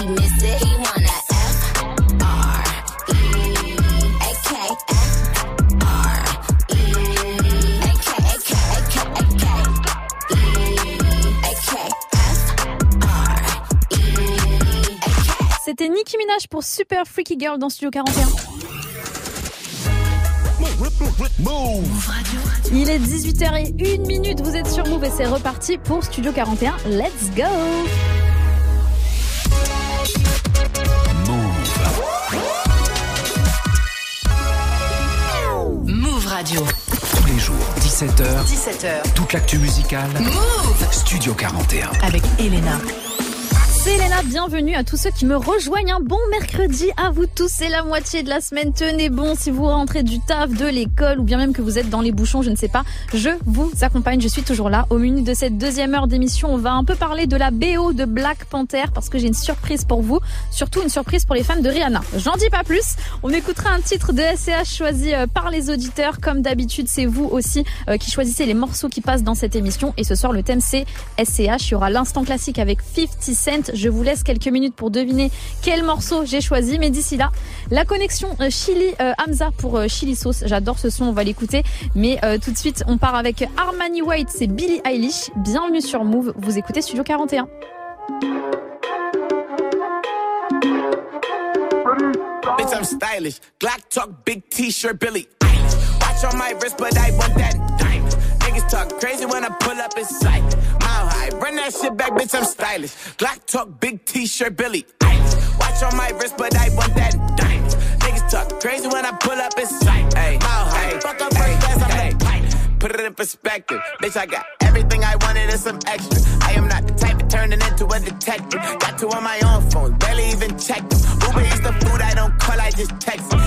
C'était Nicki Minaj pour Super Freaky Girl dans Studio 41. Il est 18h01 minute, vous êtes sur Move et c'est reparti pour Studio 41. Let's go Move Radio. Tous les jours, 17h. 17h. Toute l'actu musicale. Move Studio 41. avec Elena. C'est bienvenue à tous ceux qui me rejoignent. Un bon mercredi à vous tous, c'est la moitié de la semaine. Tenez bon si vous rentrez du taf, de l'école ou bien même que vous êtes dans les bouchons, je ne sais pas. Je vous accompagne, je suis toujours là. Au menu de cette deuxième heure d'émission, on va un peu parler de la BO de Black Panther parce que j'ai une surprise pour vous. Surtout une surprise pour les fans de Rihanna. J'en dis pas plus. On écoutera un titre de SCH choisi euh, par les auditeurs. Comme d'habitude, c'est vous aussi euh, qui choisissez les morceaux qui passent dans cette émission. Et ce soir, le thème c'est SCH. Il y aura l'instant classique avec 50 Cent. Je vous laisse quelques minutes pour deviner quel morceau j'ai choisi. Mais d'ici là, la connexion euh, Chili euh, Hamza pour euh, Chili Sauce. J'adore ce son, on va l'écouter. Mais tout de suite, on part avec Armani White, c'est Billie Eilish. Bienvenue sur Move. Vous écoutez Studio 41. Bitch, I'm stylish. Talk, big t-shirt, Billy. Watch on my wrist, but. Talk crazy when I pull up in sight. Mile high, run that shit back, bitch, I'm stylish. Glock talk, big t-shirt, Billy Eilish. Watch on my wrist, but I want that diamond. Niggas talk crazy when I pull up in sight. Ay, mile high, fuck up first class, I'm pilot. Put it in perspective. Bitch, I got everything I wanted and some extra. I am not the type of turning into a detective. Got two on my own phone, barely even check them. Uber eats the food I don't call, I just text them.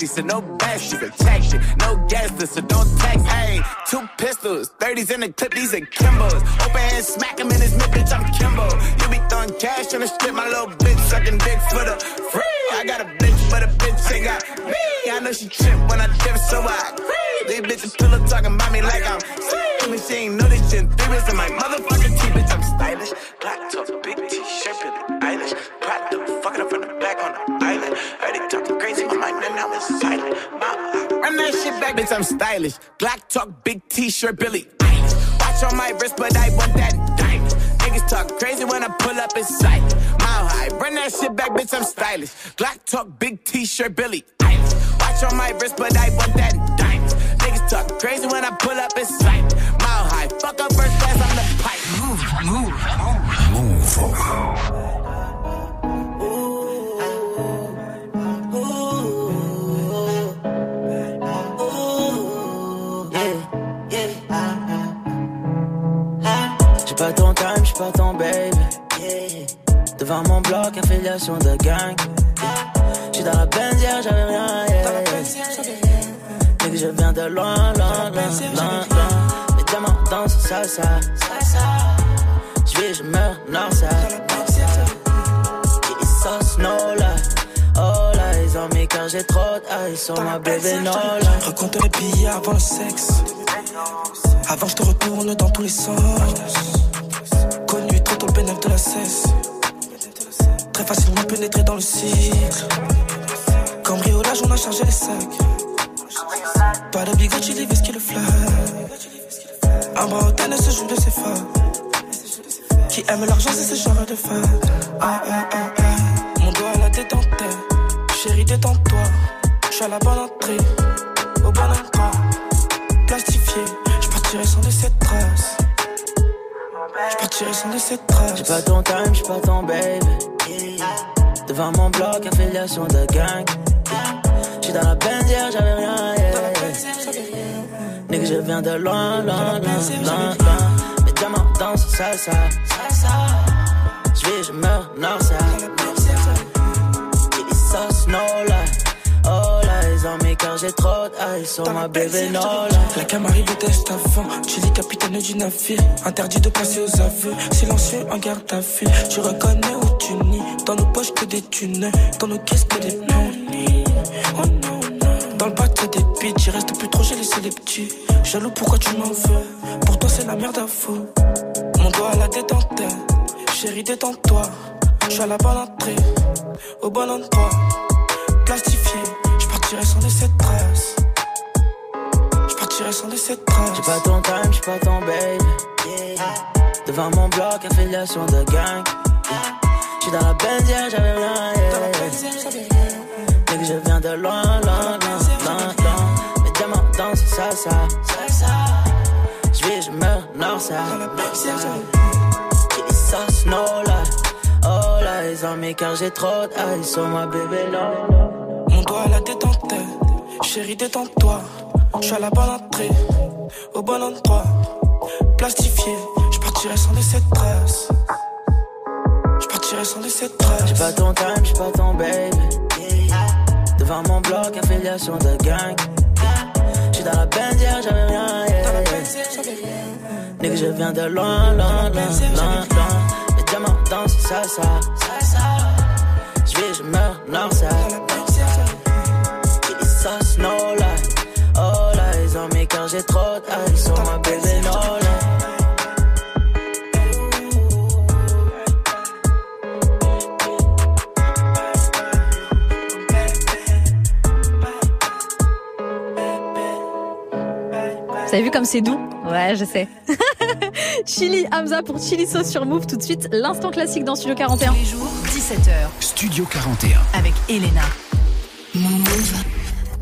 No backseat, so no backseat protection. No gas, so don't text. Hey, two pistols. 30s in the clip, these are Kimbos. Open hand, smack him in his mid, bitch, I'm Kimbo. You be throwing cash on the strip, my little bitch sucking dick for the free. I got a bitch, but a bitch ain't got me. I know she trip when I dip, so I agree. These bitches up talking about me like I'm sweet. She ain't know this shit. Three in my motherfucking teeth, bitch, I'm stylish. Black top, My, run that shit back, bitch, I'm stylish. Black talk, big t-shirt, Billie Eilish. Watch on my wrist, but I want that diamond. Niggas talk crazy when I pull up in sight. Mile high, run that shit back, bitch, I'm stylish. Glock talk, big t-shirt, Billy. Eilish. Watch on my wrist, but I want that diamond. Niggas talk crazy when I pull up in sight. Mile high, fuck up first class on the pipe. Move, move, move. J'suis ton baby. Devant mon bloc, affiliation de gang. J'suis dans la benzière, j'avais rien. Mais que je viens de loin, loin, loin, loin, loin. Les diamants dansent salsa. J'vis, je meurs, non, ça. Ils sont snow là. Oh là, ils ont mis quand j'ai trop de sur ma bébé Nola. Raconte les billets avant le sexe. Avant, je te retourne dans tous les sens. Trop tôt le bénéfice de la cesse. Très facilement pénétrer dans le cycle. Cambriolage, on a chargé les sacs. Pas de bigot, tu ce qui le flag. Un bras au tennis se joue de ses femmes. Qui aime l'argent, c'est ce genre de femme. Ah, ah, ah, ah. Mon doigt à la détente. Chérie, détends-toi. Je suis à la bonne entrée. Au bon endroit. Plastifié. Je partirai sans laisser de traces. Je partirai sans laisser de traces. J'ai pas ton time, j'suis pas ton baby. Devant mon bloc, affiliation de gang. J'suis dans la benzière, j'avais rien. Yeah. Nigga, je viens de loin, loin, loin, loin. Mes diamants dansent salsa. J'vis, je meurs, nord, ça. Snow là. Oh mis car j'ai trop d'eyes sur ma bébé Nola. La Camari déteste avant. Tu lis capitaine du navire. Interdit de passer aux aveux. Silencieux en garde à vue. Tu reconnais où tu nies. Dans nos poches que des thunes. Dans nos caisses que des. Oh non, non. Dans le bac des pites. J'y reste plus trop, j'ai laissé les petits. Jaloux, pourquoi tu m'en veux? Pour toi, c'est la merde à fou. Mon doigt à la détente. Chérie, détends-toi. Je suis à la bonne entrée. Au bon endroit. Plastifié. Partirai sans laisser de traces. Je partirai sans laisser de. J'ai pas ton time, j'suis pas ton baby. Devant mon bloc, affiliation de gang. J'suis dans la benzière, j'avais rien. Yeah. Nigga, je viens de loin, loin, loin, loin, loin. Mes diamants dansent salsa. J'vis, je meurs, nord, ça. Ils sont snow là. Oh là, ils ont mis car j'ai trop d'eyes sur ma bébé là. Chérie, détends-toi. Je suis à la bonne entrée. Au bon endroit. Plastifié. Je partirai sans laisser de traces. Je partirai sans laisser de traces. J'ai pas ton time, j'suis pas ton baby. Devant mon bloc, affiliation de gang. J'suis dans la benzière, j'avais rien. Yeah. Nigga, je viens de loin, loin, loin, loin, loin. Les diamants dansent salsa. J'vis, je meurs, nord, ça. J'ai trop d'eyes sur ma bébé Nola. Vous avez vu comme c'est doux? Ouais, je sais. Chili Hamza pour Chili Sauce sur Move. Tout de suite, l'instant classique dans Studio 41. Tous les jours, 17h. Studio 41. Avec Elena.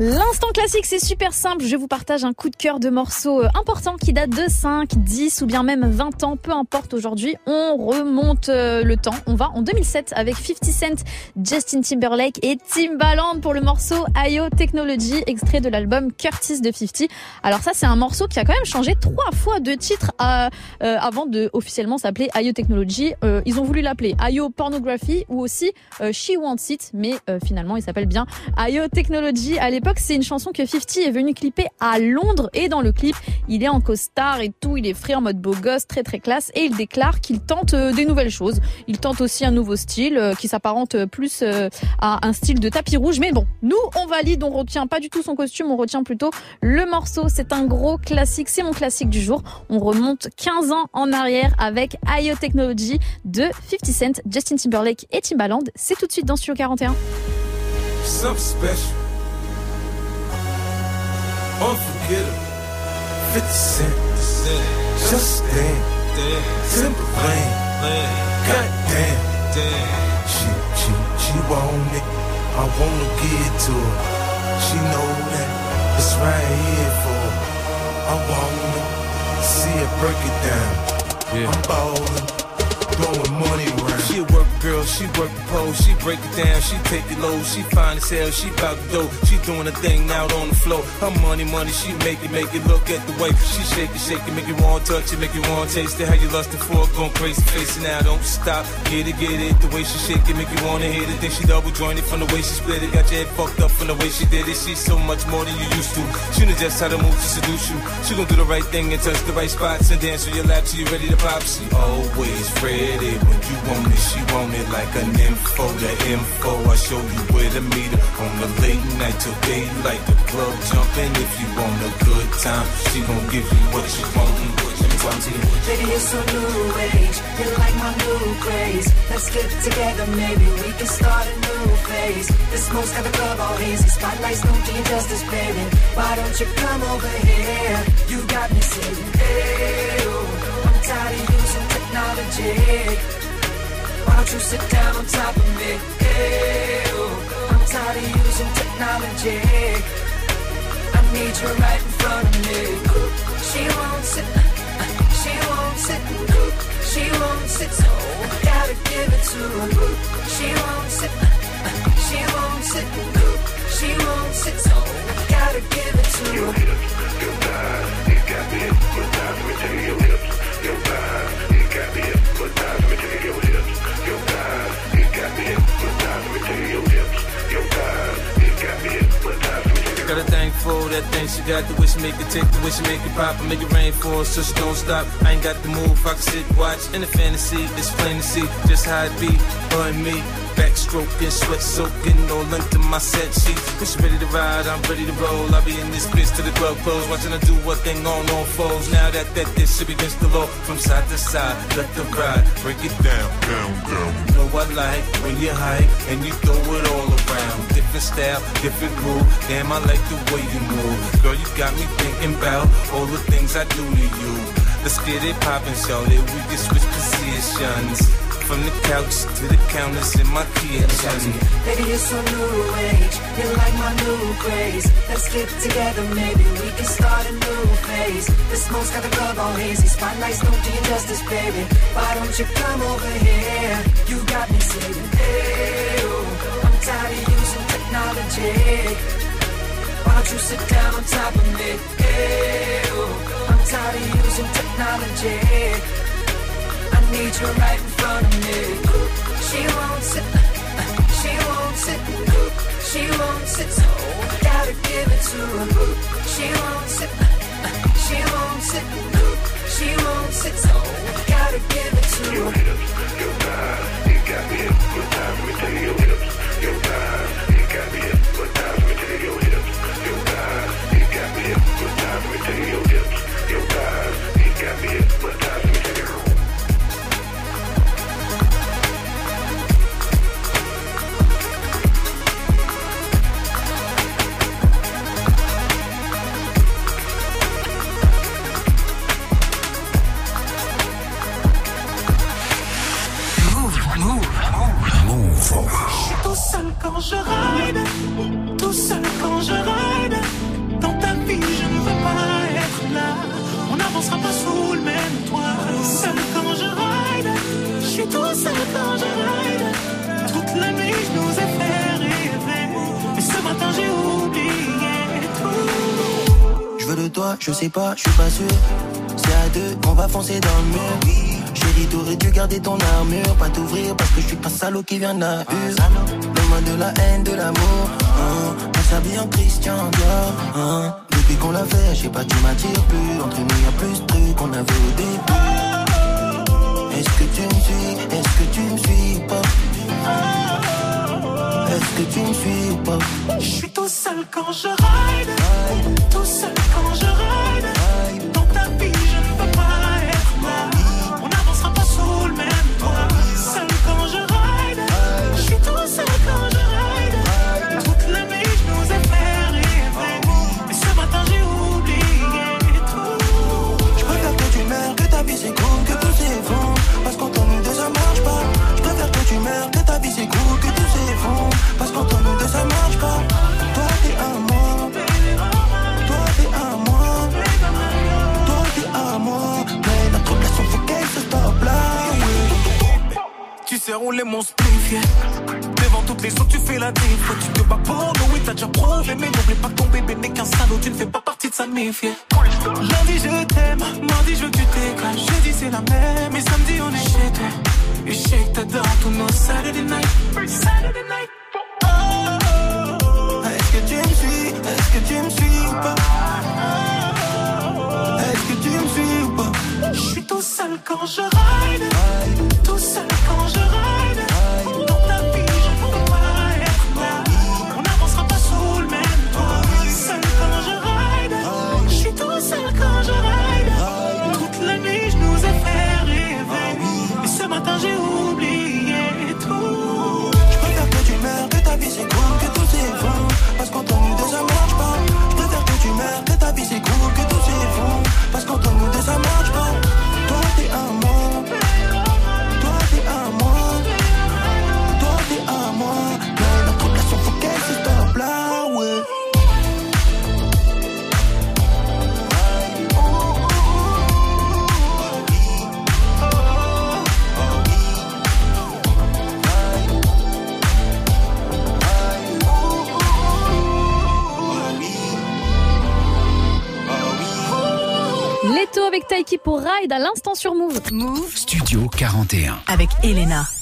L'instant classique, c'est super simple. Je vous partage un coup de cœur de morceaux euh, importants qui datent de 5, 10 ou bien même 20 ans. Peu importe aujourd'hui, on remonte euh, le temps. On va en 2007 avec 50 Cent, Justin Timberlake et Timbaland pour le morceau IO Technology, extrait de l'album Curtis de 50. Alors ça, c'est un morceau qui a quand même changé trois fois de titre euh, avant de officiellement s'appeler IO Technology. Ils ont voulu l'appeler IO Pornography ou aussi She Wants It, mais finalement, il s'appelle bien IO Technology. À l'époque, c'est une chanson que 50 est venu clipper à Londres et dans le clip, il est en costard et tout, il est frais en mode beau gosse, très très classe et il déclare qu'il tente euh, des nouvelles choses. Il tente aussi un nouveau style euh, qui s'apparente plus euh, à un style de tapis rouge. Mais bon, nous, on valide, on retient pas du tout son costume, on retient plutôt le morceau. C'est un gros classique, c'est mon classique du jour. On remonte 15 ans en arrière avec IO Technology de 50 Cent, Justin Timberlake et Timbaland. C'est tout de suite dans Studio 41. Something special. Unforgettable. 50 Cent. Just damn. Simple plan. Goddamn. She, she, she want it. I wanna give it to her. She know that it's right here for her. I wanna see her break it down. I'm ballin', throwing money around. She a work girl, she work the pole, she break it down, she take it low, she fine as hell, she bout the dough, she doing a thing out on the floor. Her money, money, she make it, make it look at the way she shake it, shake it, make you want to touch it, make you want to taste it. How you lustin' for it, going crazy, facing now, don't stop, get it, get it. The way she shake it, make you wanna hit it. Then she double jointed from the way she split it, got your head fucked up from the way she did it. She's so much more than you used to. She knows just how to move to seduce you. She gon' do the right thing and touch the right spots and dance on your lap till you ready to pop. She always ready when you want it, she want it like an info. The info, I show you where to meet her on the late night till daylight. The club jumping if you want a good time. She gon' give you what you want. Baby, you're so new age. You're like my new craze. Let's get together, maybe we can start a new phase. The smoke's got the club all hazy. Spotlights don't do you justice, baby. Why don't you come over here? You got me saying, hey, oh, I'm tired of using technology. Why don't you sit down on top of me? Oh, I'm tired of using technology. I need you right in front of me. She won't sit, she won't sit, she won't sit, so I gotta give it to her. She won't sit, she won't sit, she won't sit, so I gotta give it to her. Your hips, your thighs, you got me hypnotized. Me you your hips, your thighs, hypnotized. Let me tell you Got a thing for that thing she got, the way she make it tick, the way she make it pop, and make it rain for her, so she don't stop. I ain't got the move, I can sit, watch, in the fantasy, it's plain to see just how it be, her me. Backstroking, sweat soaking, all into my set sheet. When she ready to ride, I'm ready to roll. I'll be in this bitch till the club close, watching her do what thing on all foes. Now that that this should be against the law, from side to side, let the ride, break it down, down, down. Know I like when you hype and you throw it all around. Different style, different groove. Damn, I like the way you move. Girl, you got me thinking about all the things I do to you. Let's get it poppin', that we can switch positions. From the couch to the counters in my kitchen. Baby, you're so new age. You're like my new craze. Let's get together, maybe we can start a new phase. The smoke's got the club all hazy. Spotlights don't do you justice, baby. Why don't you come over here? You got me saying, hey, oh, I'm tired of using technology. Why don't you sit down on top of me? Hey, oh, I'm tired of using technology. I need you right in front of me. She won't sit, she won't sit, she won't sit, so gotta give it to her. She won't sit, she won't sit, she won't sit, so gotta give it to her. Your hips, your thighs, you got me hypnotized. Let me tell you your hips, your thighs, you got me. Sais pas, je suis pas sûr. C'est à deux, on va foncer dans le mur. Chérie, t'aurais dû garder ton armure, pas t'ouvrir parce que je suis pas salaud qui vient hure. Donne-moi de la haine, de l'amour. Hein. On s'habille en Christian Dior. Hein. Depuis qu'on l'a fait, je sais pas, tu m'attires plus. Entre nous, y a plus de trucs qu'on avait au début. Est-ce que tu me suis? Est-ce que tu me suis pas? Est-ce que tu me suis ou pas seul quand je ride. Tout seul quand je ride. Dans ta vie, Tu sais rouler mon spliff, yeah. Devant toutes les autres, tu fais la diff. Tu te bats pour nous, oui, t'as déjà prouvé. Mais n'oublie pas ton bébé n'est qu'un salaud, tu ne fais pas partie de sa mif, yeah. Lundi, je t'aime. Mardi, je veux que tu t'éclates. Jeudi, c'est la même. Et samedi, on est chez toi. Et je que t'adores tous nos Saturday night. Saturday night. Est-ce que tu me suis? Est-ce que tu me suis ou pas? Est-ce que tu me suis ou pas? Je suis tout seul quand je ride. Pour Ride à l'instant sur Move. Move Studio 41. avec Elena.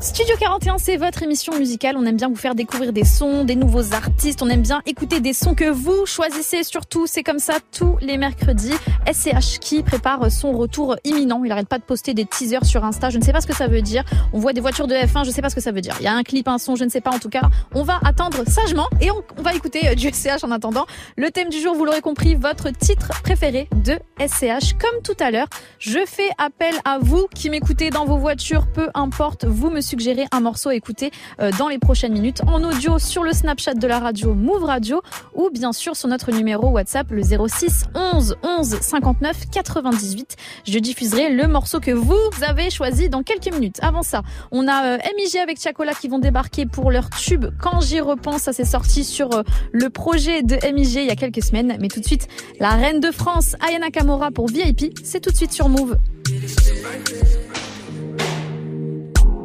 Studio 41, c'est votre émission musicale. On aime bien vous faire découvrir des sons, des nouveaux artistes. On aime bien écouter des sons que vous choisissez. Surtout, c'est comme ça tous les mercredis. SCH qui prépare son retour imminent. Il arrête pas de poster des teasers sur Insta. Je ne sais pas ce que ça veut dire. On voit des voitures de F1. Je ne sais pas ce que ça veut dire. Il y a un clip, un son. Je ne sais pas. En tout cas, on va attendre sagement et on, va écouter euh, du SCH en attendant. Le thème du jour, vous l'aurez compris, votre titre préféré de SCH. Comme tout à l'heure, je fais appel à vous qui m'écoutez dans vos voitures. Peu importe, vous me suggérez un morceau à écouter euh, dans les prochaines minutes en audio sur le Snapchat de la radio Move Radio ou bien sûr sur notre numéro WhatsApp le 06 11 11 59 98. Je diffuserai le morceau que vous avez choisi dans quelques minutes. Avant ça, on a euh, MIG avec Chacola qui vont débarquer pour leur tube Quand j'y repense. Ça s'est sorti sur euh, le projet de MIG il y a quelques semaines. Mais tout de suite, la reine de France, Ayana Kamora pour VIP. C'est tout de suite sur Move.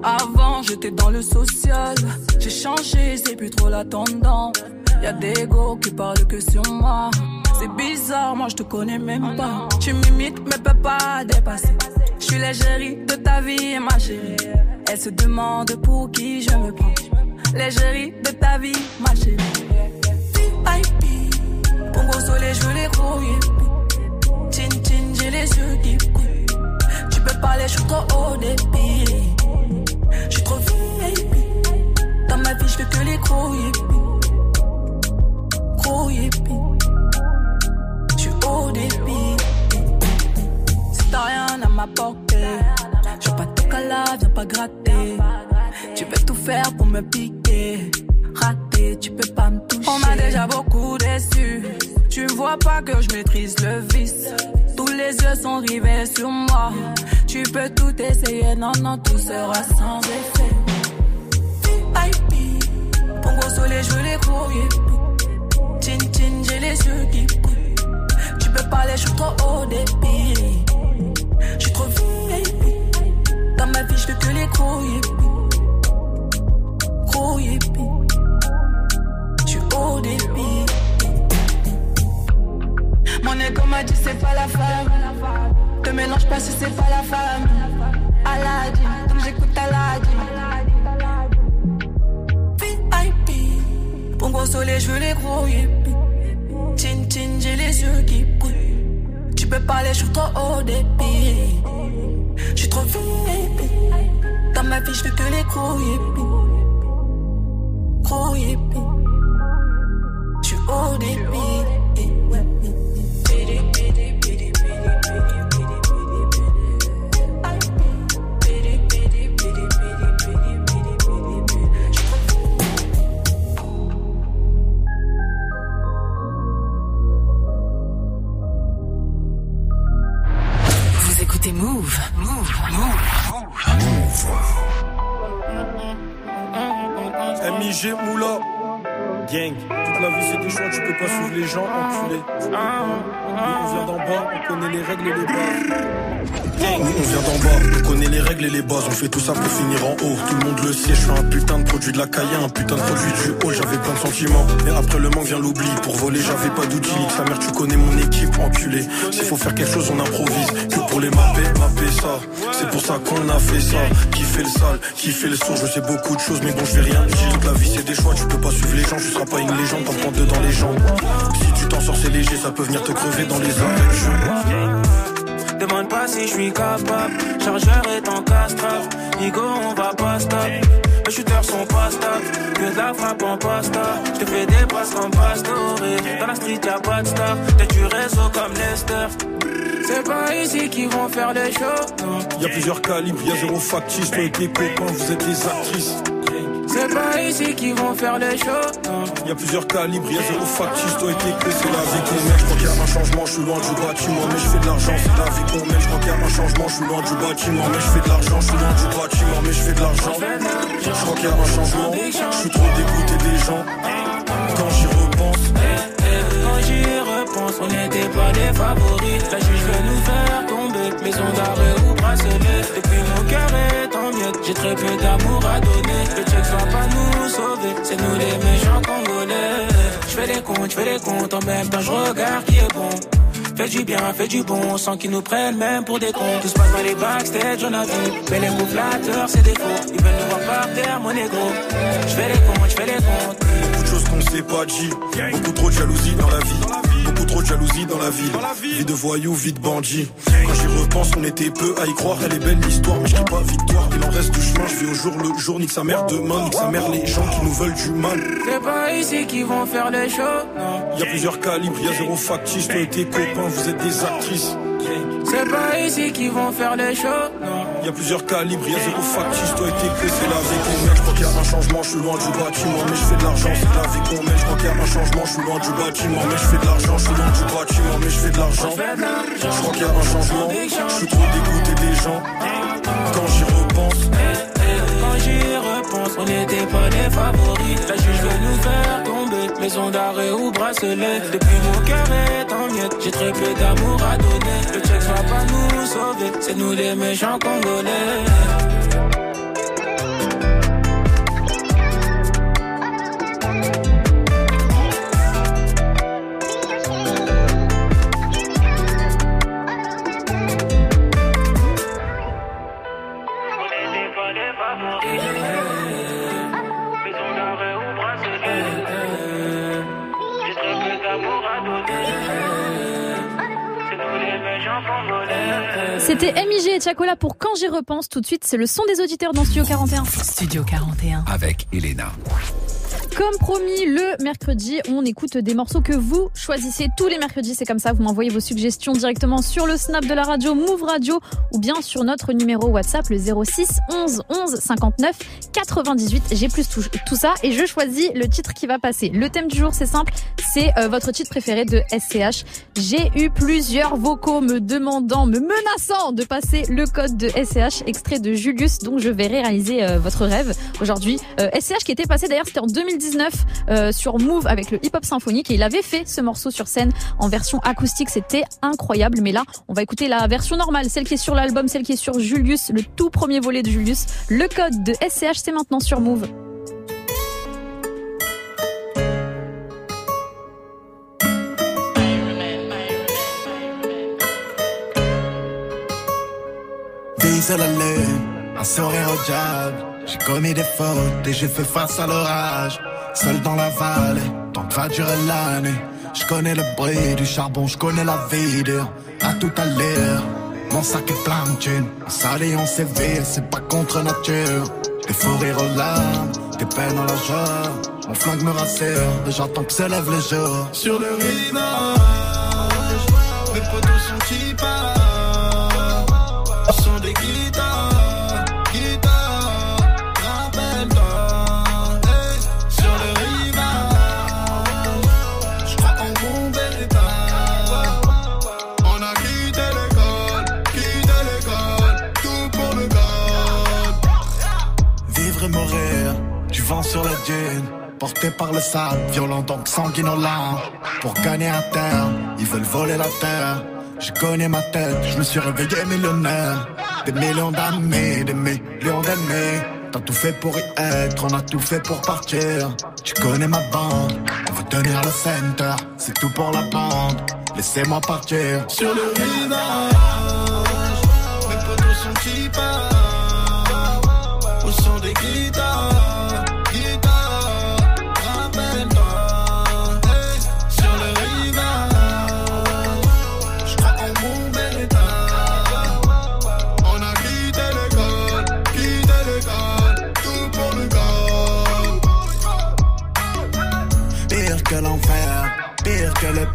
Avant, j'étais dans le social. J'ai changé, c'est plus trop la tendance. Y'a des go qui parlent que sur moi. C'est bizarre, moi je te connais même pas. Tu m'imites, mais peux pas dépasser. Je suis l'égérie de ta vie, ma chérie. Elle se demande pour qui je me prends. L'égérie de ta vie, ma chérie. VIP, Pongo soleil, je les grouiller. Chin chin, j'ai les yeux qui brillent. Tu peux parler, je trop haut débit. Je suis trop VIP. Dans ma vie, je que les gros yippies. Gros yippies. Je suis haut débit. Si t'as rien à m'apporter, je veux pas te caler, viens pas gratter. Tu veux tout faire pour me piquer. Raté, tu peux pas me toucher. On m'a déjà beaucoup déçu. Tu vois pas que je maîtrise le vice. Tous les yeux sont rivés sur moi. Tu peux tout essayer, non, non, tout sera sans effet. VIP, Pongo soleil, je les yippies. Chin chin, j'ai les yeux qui. Tu peux parler, je suis trop haut débit. Je suis trop VIP. Dans ma vie, je veux que les. Gros yippies. Je suis haut débit. Moi Te mélange pas si c'est pas la femme. Aladdin, donc j'écoute Aladdin. VIP, pour gros soleil, je veux les gros hippies. Tin tin, j'ai les yeux qui brillent. Tu peux parler, je suis trop haut débit. Je suis trop VIP. Dans ma vie, je veux que les gros hippies. Gros hippies. Je suis haut débit. On vient d'en bas, on connaît les règles et les bases. On vient d'en bas, on connaît les règles et les bases. On fait tout ça pour finir en haut. Tout le monde le sait, je suis un putain de produit de la caille, un putain de produit du haut. J'avais plein de sentiments. Mais après le manque vient l'oubli. Pour voler, j'avais pas d'outils. Sa mère, tu connais mon équipe, enculé. S'il faut faire quelque chose, on improvise. Pour les mapper, mapper ça. C'est pour ça qu'on a fait ça. Qui fait le sale, qui fait le sourd. Je sais beaucoup de choses, mais bon, je vais rien dire. La vie, c'est des choix, tu peux pas suivre les gens. Tu seras pas une légende, t'en prends deux dans les jambes. Si tu t'en sors, c'est léger, ça peut venir te crever dans les arrêts. Demande pas si je suis capable. Chargeur est en castrave. Nigo, on va pas stop. Les shooters sont pas stables. Que de la frappe en pasta. Je te fais des passes comme Pastore. Dans la street, y'a pas de. T'es du réseau comme Lester. C'est pas ici qu'ils vont faire les shows. non. Y'a plusieurs calibres, y'a zéro factice. Toi et tes copains, vous êtes des actrices. C'est pas ici qu'ils vont faire les non. Y'a plusieurs calibres, y'a zéro factice. Toi et tes copains, c'est la vie qu'on mène. Je crois qu'il y a un changement, je suis loin du bâtiment. Mais je fais de l'argent, c'est la vie qu'on mène. Je crois qu'il y a un changement, je suis loin du bâtiment. Mais je fais de l'argent, je suis loin du bâtiment. Mais je fais de l'argent. Je crois qu'il y a un changement, je suis trop dégoûté des gens. Quand j'y on n'était pas des favoris. La juge veut nous faire tomber, maison d'arrêt ou bracelet. Depuis mon cœur est en miettes, j'ai très peu d'amour à donner. Le check va pas nous sauver, c'est nous les méchants congolais. Je fais les comptes, je fais les comptes, en même temps je regarde qui est bon. Fais du bien, fais du bon, sans qu'ils nous prennent même pour des cons. Tout se passe dans les backstage, on a vu. Mais les mots flatteurs, c'est des faux. Ils veulent nous voir par terre, mon négro. Je fais les comptes, je fais les comptes. Beaucoup de choses qu'on s'est pas dit. Beaucoup trop de jalousie dans la vie. Beaucoup trop de jalousie dans la ville. Vie de voyou, vie de bandit. Quand j'y repense, on était peu à y croire. Elle est belle l'histoire, mais je dis pas victoire. Il en reste du chemin, je vais au jour le jour. Nique sa mère demain, nique sa mère les gens qui nous veulent du mal. C'est pas ici qu'ils vont faire les shows, non. Y'a plusieurs calibres, y'a zéro factice. Toi et tes copains, vous êtes des actrices. C'est pas ici qu'ils vont faire les shows, non. Y'a plusieurs calibres, y'a zéro factice. Toi et tes c'est la vie qu'on mène. Je crois qu'il y a un changement, je suis loin du bâtiment. Mais je fais de l'argent, c'est la vie qu'on mène. Je crois qu'il y a un changement, je suis loin du bâtiment. Mais je fais de l'argent, je suis loin du bâtiment. Mais je fais de l'argent. Je crois qu'il y a un changement, je suis trop dégoûté des gens. Quand j'y repense. Quand j'y repense, on n'était pas les favoris. Juge veut nous faire maison d'arrêt ou bracelet. Depuis mon cœur est en miettes, j'ai très peu d'amour à donner. Le check va pas nous sauver, c'est nous les méchants congolais. C'était MIG et Chacola pour Quand j'y repense. Tout de suite, c'est le son des auditeurs dans Studio 41. Studio 41. Avec Elena. Comme promis, le mercredi, on écoute des morceaux que vous choisissez tous les mercredis. C'est comme ça, vous m'envoyez vos suggestions directement sur le snap de la radio Move Radio ou bien sur notre numéro WhatsApp, le 06 11 11 59 98. J'ai plus tout, ça et je choisis le titre qui va passer. Le thème du jour, c'est simple, c'est euh, votre titre préféré de SCH. J'ai eu plusieurs vocaux me demandant, me menaçant de passer le code de SCH, extrait de Julius, donc je vais réaliser euh, votre rêve aujourd'hui. Euh, SCH qui était passé d'ailleurs, c'était en 2019 euh, sur Move avec le hip-hop symphonique et il avait fait ce morceau sur scène en version acoustique, c'était incroyable. Mais là, on va écouter la version normale, celle qui est sur l'album, celle qui est sur Julius, le tout premier volet de Julius. Le code de SCH, c'est maintenant sur Move. J'ai commis des fautes et j'ai fait face à l'orage. Seul dans la vallée, tant que va durer l'année. Je connais le bruit du charbon, je connais la vie dure. À tout à l'heure, mon sac est plein de thunes. On s'allie, on c'est pas contre nature. Des fous rires aux larmes, des peines dans la joie. Mon flingue me rassure, j'attends que s'élève le jour. Sur le rivage, mes potos sont qui partent. Sont des guitares, sur la dune. Porté par le sable, violent donc sanguinolent. Pour gagner à terre, ils veulent voler la terre. Je connais ma tête, je me suis réveillé millionnaire. Des millions d'amis, des millions d'ennemis. T'as tout fait pour y être, on a tout fait pour partir. Tu connais ma bande, on veut tenir le center. C'est tout pour la bande, laissez-moi partir. Sur le rivage, mes potos sont qui. Où sont des guitares,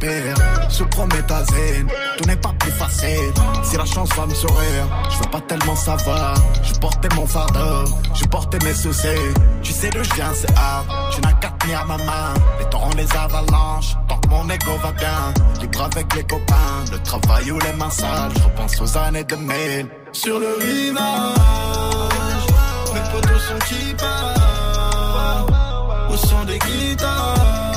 que le pire. Sous prométhazine, tout n'est pas plus facile. Si la chance va me sourire, je veux pas tellement savoir. Je portais mon fardeau, je portais mes soucis. Tu sais d'où je viens, c'est hard. Tu n'as qu'à tenir ma main. Les torrents, les avalanches, tant que mon ego va bien. Libre avec les copains, le travail ou les mains sales. Je repense aux années 2000. Sur le rivage, mes potos sont qui partent. Où sont des guitares,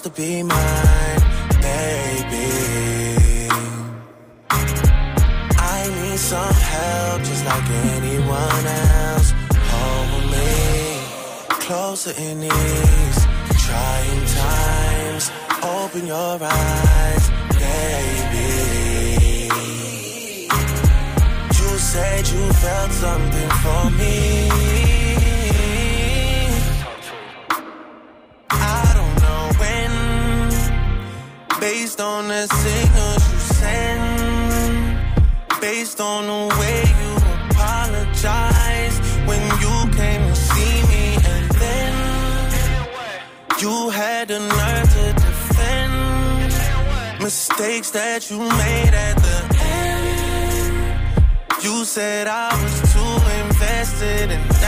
Supposed to be mine, baby. I need some help just like anyone else. Hold me closer in these trying times. Open your eyes, baby. You said you felt something for me. Based on the signals you send. Based on the way you apologize. When you came to see me and then you had the nerve to defend. Mistakes that you made at the end. You said I was too invested and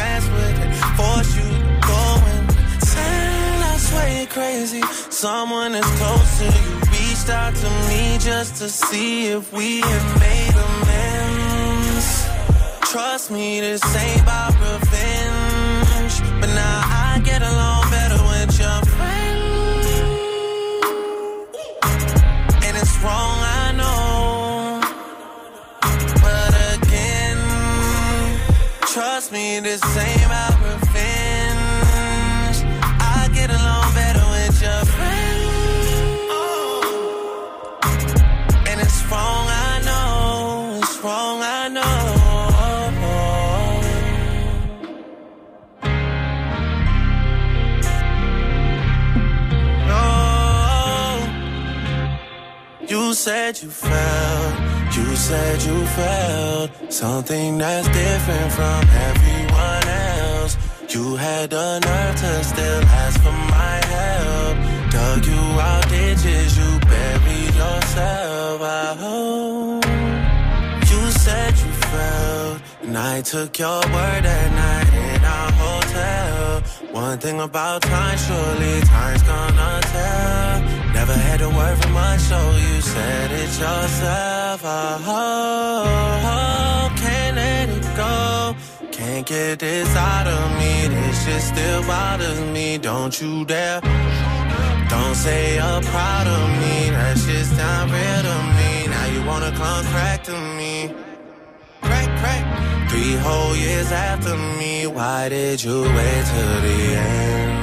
crazy someone is close to you reached out to me just to see if we had made amends. Trust me, this ain't about revenge. Said you felt something that's different from everyone else. You had the nerve to still ask for my help. Dug you out ditches, you buried yourself. I hope you said you felt, and I took your word that night in our hotel. One thing about time, surely time's gonna. Never had a word from much, so you said it yourself. Oh, Hope can't let it go. Can't get this out of me. This shit still bothers me. Don't you dare. Don't say you're proud of me. That shit's not real to me. Now you wanna come crack to me. Crack, crack. Three whole years after me. Why did you wait till the end?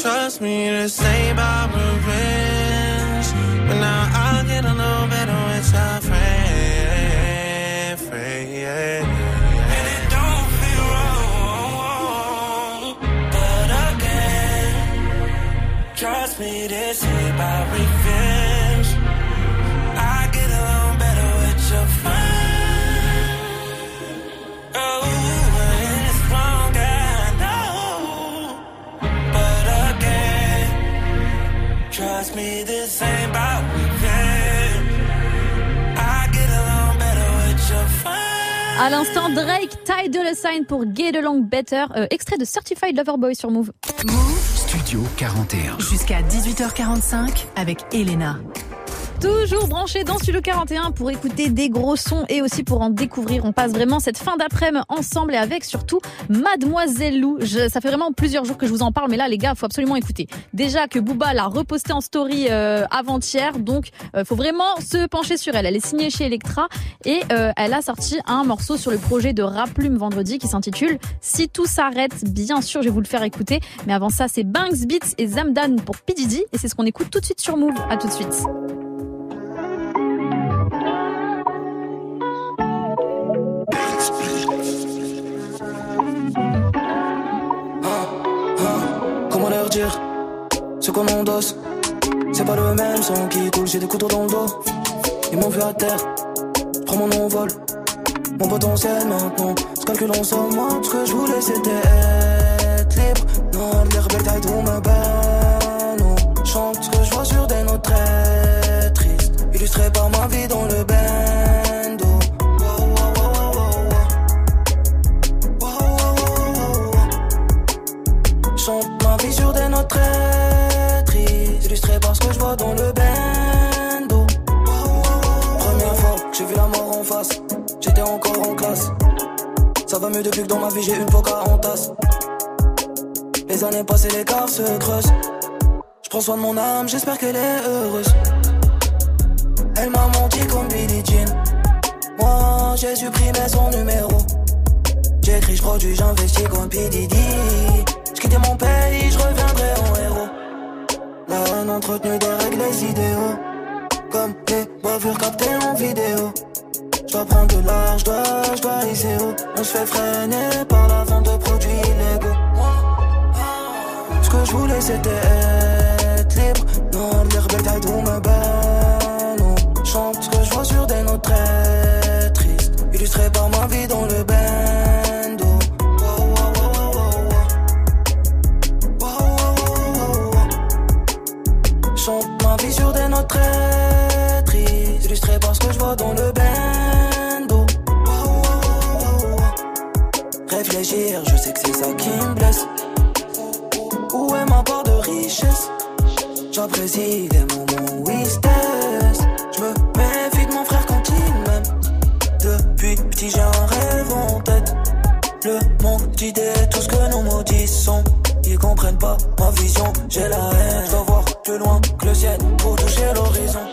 Trust me, this ain't about revenge. But now I'll get a little better with your friend. friend yeah. And it don't feel wrong, but again, trust me, this ain't about revenge. Trust me, this ain't about revenge. I get along better with your friend. À l'instant, Drake, Ty Dolla Sign pour Get Along Better, euh, extrait de Certified Lover Boy sur Move. Studio 41. Jusqu'à 18h45 avec Elena. Toujours branché dans Studio 41 pour écouter des gros sons et aussi pour en découvrir. On passe vraiment cette fin d'après-midi ensemble et avec surtout Mademoiselle Lou. Je- ça fait vraiment plusieurs jours que je vous en parle, mais là les gars, faut absolument écouter. Déjà que Booba l'a reposté en story euh, avant-hier, donc euh, faut vraiment se pencher sur elle. Elle est signée chez Electra et euh, elle a sorti un morceau sur le projet de Rap Plume vendredi qui s'intitule Si tout s'arrête. Bien sûr, je vais vous le faire écouter, mais avant ça, c'est Banks Beats et Zamdan pour P Diddy et c'est ce qu'on écoute tout de suite sur Move. À tout de suite. Leur dire ce qu'on endosse C'est pas le même sang qui coule, j'ai des couteaux dans le dos. Ils m'ont vu à terre, prends mon envol. Mon potentiel maintenant, je calcule en somme. Ce que je voulais c'était être libre. Non, les rebelles taille tout bat. Non, chante ce que je vois sur des notes très tristes. Illustré par ma vie dans le bando. Tristes Illustré par ce que je vois dans le bando. Première fois que j'ai vu la mort en face. J'étais encore en classe. Ça va mieux depuis que dans ma vie j'ai une coca en tasse. Les années passées l'écart se creuse Je prends soin de mon âme, j'espère qu'elle est heureuse. Elle m'a menti comme Billie Jean. Moi j'ai supprimé son numéro. J'écris, je produis, j'investis comme P. Diddy. Je mon pays, je reviendrai en héros Entretenue des règles, les idéaux. Comme les bavures captées en vidéo. Je dois prendre de l'art, je dois, je haut. On se fait freiner par la vente de produits illégaux. Ce que je voulais c'était être libre. Non, les rebelles tout me Non, chante ce que je vois sur des notes très tristes. Illustré par ma vie dans le bando Sur des notes tristes Illustré par ce que je vois dans le wow. Réfléchir, je sais que c'est ça qui me blesse. Où est ma part de richesse? J'apprécie des moments où il se teste Je me méfie de mon frère quand il Depuis petit j'ai un rêve en tête. Le monde d'idées, tout ce que nous maudissons Ils comprennent pas ma vision, j'ai la haine Je voir plus loin que le ciel pour toucher l'horizon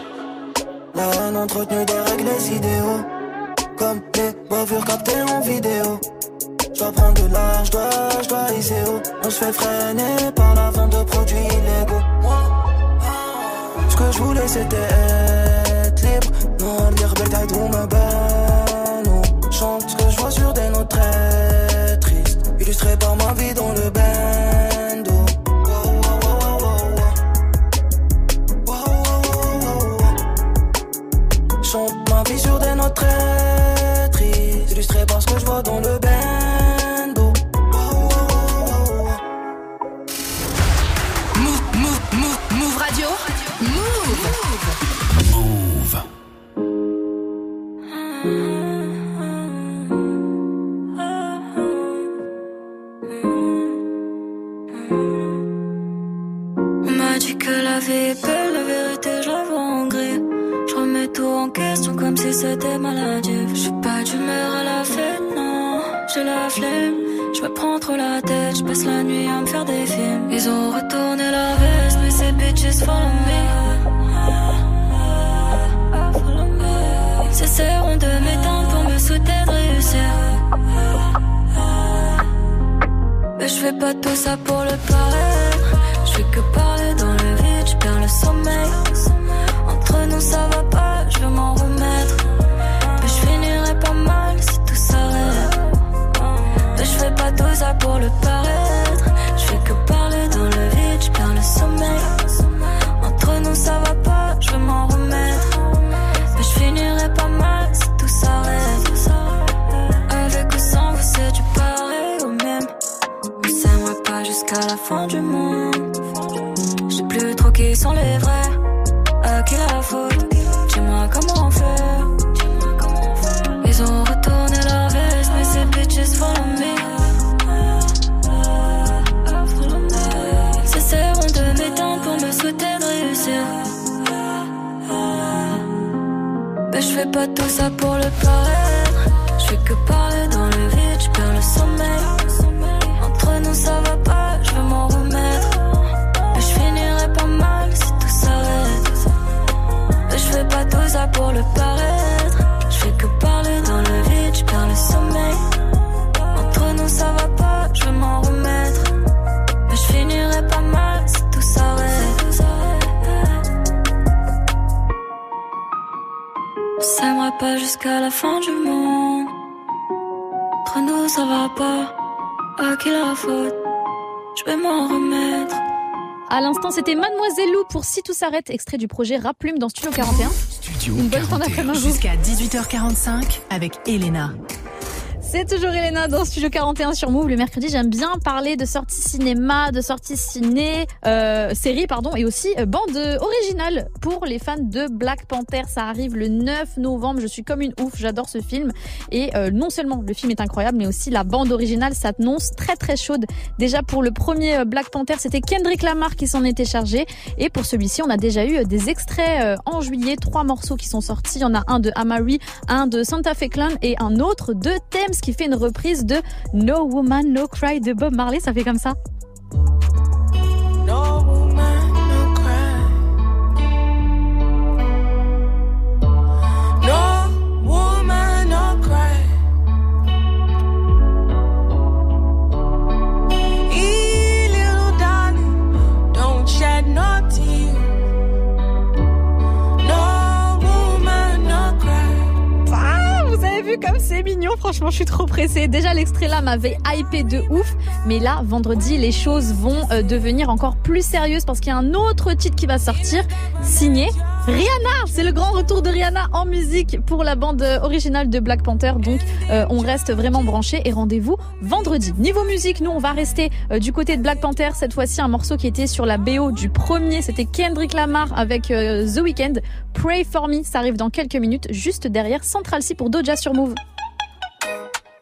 La haine entretenue des règles, les idéaux Comme les bavures captées en vidéo je dois prendre de l'art, je dois, je dois. On se fait freiner par la vente de produits illégaux. Ce que je voulais c'était être libre. Non, les rebelles tout me bat. Non, chante ce que je vois sur des notes très tristes. Illustré par ma vie dans le bando. très triste, illustré par ce que je vois dans le bando. Move, move, move, move radio. Move. Move. On m'a dit que la vie tout en question comme si c'était maladif. Je suis pas d'humeur à la fête, non, j'ai la flemme. Je me prends trop la tête, je passe la nuit à me faire des films. Ils ont retourné la veste, mais ces bitches follow me. Cesseront de m'éteindre pour me souhaiter de réussir. Mais je fais pas tout ça pour le paraître. Je fais que parler dans le vide, je perds le sommeil. Entre nous ça va pas, je veux m'en remettre. Mais je finirai pas mal si tout s'arrête. Mais je fais pas tout ça pour le paraître. Je fais que parler dans le vide, je perds le sommeil. Entre nous ça va pas, je veux m'en remettre. Mais je finirai pas mal si tout s'arrête. Avec ou sans vous, c'est du pareil au même. On s'aimera pas jusqu'à la fin du monde. Je sais plus trop qui sont les vrais. À qui la faute? Comment faire. Ils ont retourné leur veste, mais ces bitches follow me. Cesseront de m'éteindre pour me souhaiter réussir. Mais je fais pas tout ça pour le paraître. Je fais que parler dans le vide, je perds le sommeil. Pour le paraître. Je fais que parler dans le vide, je perds le sommeil. Entre nous ça va pas, je veux m'en remettre. Mais je finirai pas mal si tout s'arrête. On s'aimera pas jusqu'à la fin du monde. Entre nous ça va pas, à qui la faute Je vais m'en remettre. À l'instant, c'était Mademoiselle Lou pour Si tout s'arrête, extrait du projet Rap Plume dans Studio 41. Une bonne fin d'après-midi. Jusqu'à 18h45 avec Elena. C'est toujours Elena dans Studio 41 sur Move. Le mercredi, j'aime bien parler de sorties cinéma, de sorties ciné, euh, séries, pardon, et aussi euh, bande originale pour les fans de Black Panther. Ça arrive le 9 novembre. Je suis comme une ouf. J'adore ce film. Et euh, non seulement le film est incroyable, mais aussi la bande originale s'annonce très très chaude. Déjà pour le premier euh, Black Panther, c'était Kendrick Lamar qui s'en était chargé. Et pour celui-ci, on a déjà eu euh, des extraits en juillet. Trois morceaux qui sont sortis. Il y en a un de Amari, un de Santa Fe Clan et un autre de Thames qui fait une reprise de No Woman No Cry de Bob Marley. Ça fait comme ça. Franchement je suis trop pressée. Déjà l'extrait là m'avait hypé de ouf, mais là vendredi les choses vont euh, devenir encore plus sérieuses parce qu'il y a un autre titre qui va sortir, signé Rihanna. C'est le grand retour de Rihanna en musique pour la bande euh, originale de Black Panther, donc euh, on reste vraiment branché et rendez-vous vendredi. Niveau musique, nous on va rester du côté de Black Panther, cette fois-ci un morceau qui était sur la BO du premier, c'était Kendrick Lamar avec The Weeknd, Pray For Me, ça arrive dans quelques minutes, juste derrière Central C pour Doja sur Move.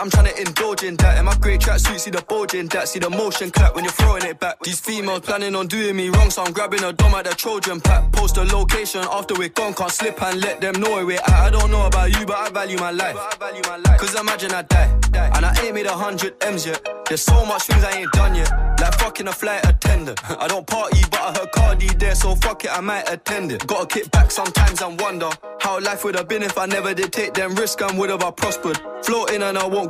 I'm trying to indulge in that. In my great tracksuit, see the bulge in that, see the motion clap when you're throwing it back. These females planning on doing me wrong, so I'm grabbing a dome at the Trojan pack. Post a location after we're gone, can't slip and let them know we're at. I don't know about you, but I value my life. Cause imagine I die, and I ain't made a hundred M's yet. There's so much things I ain't done yet. Like fucking a flight attendant. I don't party, but I heard Cardi there, so fuck it, I might attend it. Gotta kick back sometimes and wonder how life would have been if I never did take them risks and would have I prospered. Floating and I won't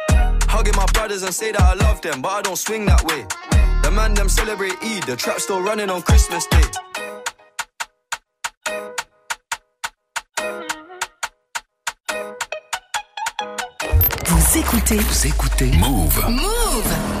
Hugging my brothers and say that I love them, but I don't swing that way. The man them celebrate Eid, the trap still running on Christmas Day. Vous écoutez, vous écoutez, Move. Move.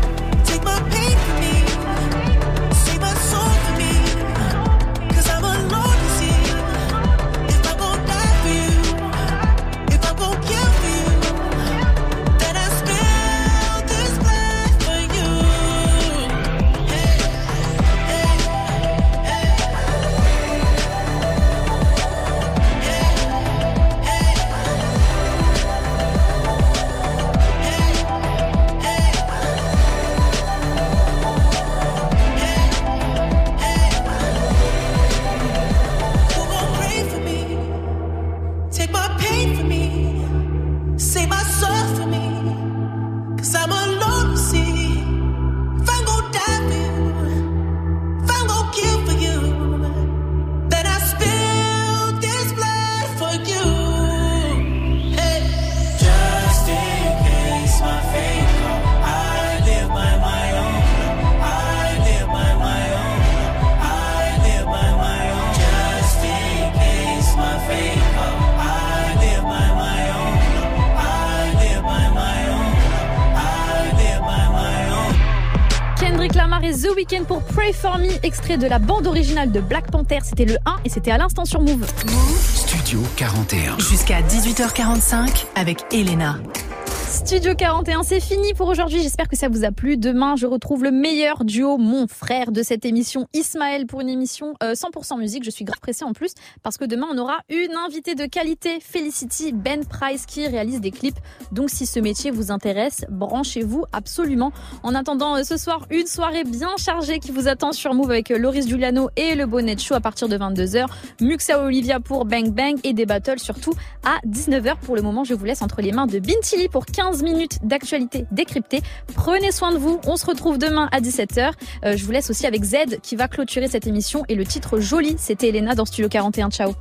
Extrait de la bande originale de Black Panther. C'était le 1 et c'était à l'instant sur Move. Studio 41. Jusqu'à 18h45 avec Elena. Studio 41, c'est fini pour aujourd'hui. J'espère que ça vous a plu. Demain, je retrouve le meilleur duo, mon frère de cette émission, Ismaël, pour une émission euh, 100% musique. Je suis grave pressée en plus parce que demain, on aura une invitée de qualité, Felicity Ben Price, qui réalise des clips. Donc, si ce métier vous intéresse, branchez-vous absolument. En attendant, euh, ce soir, une soirée bien chargée qui vous attend sur Move avec euh, Loris Giuliano et le Bonnet Show à partir de 22h. Muxa Olivia pour Bang Bang et des battles surtout à 19h. Pour le moment, je vous laisse entre les mains de Bintili pour 15 minutes d'actualité décryptée. Prenez soin de vous. On se retrouve demain à 17h. Euh, je vous laisse aussi avec Z qui va clôturer cette émission et le titre joli. C'était Elena dans Studio 41. Ciao.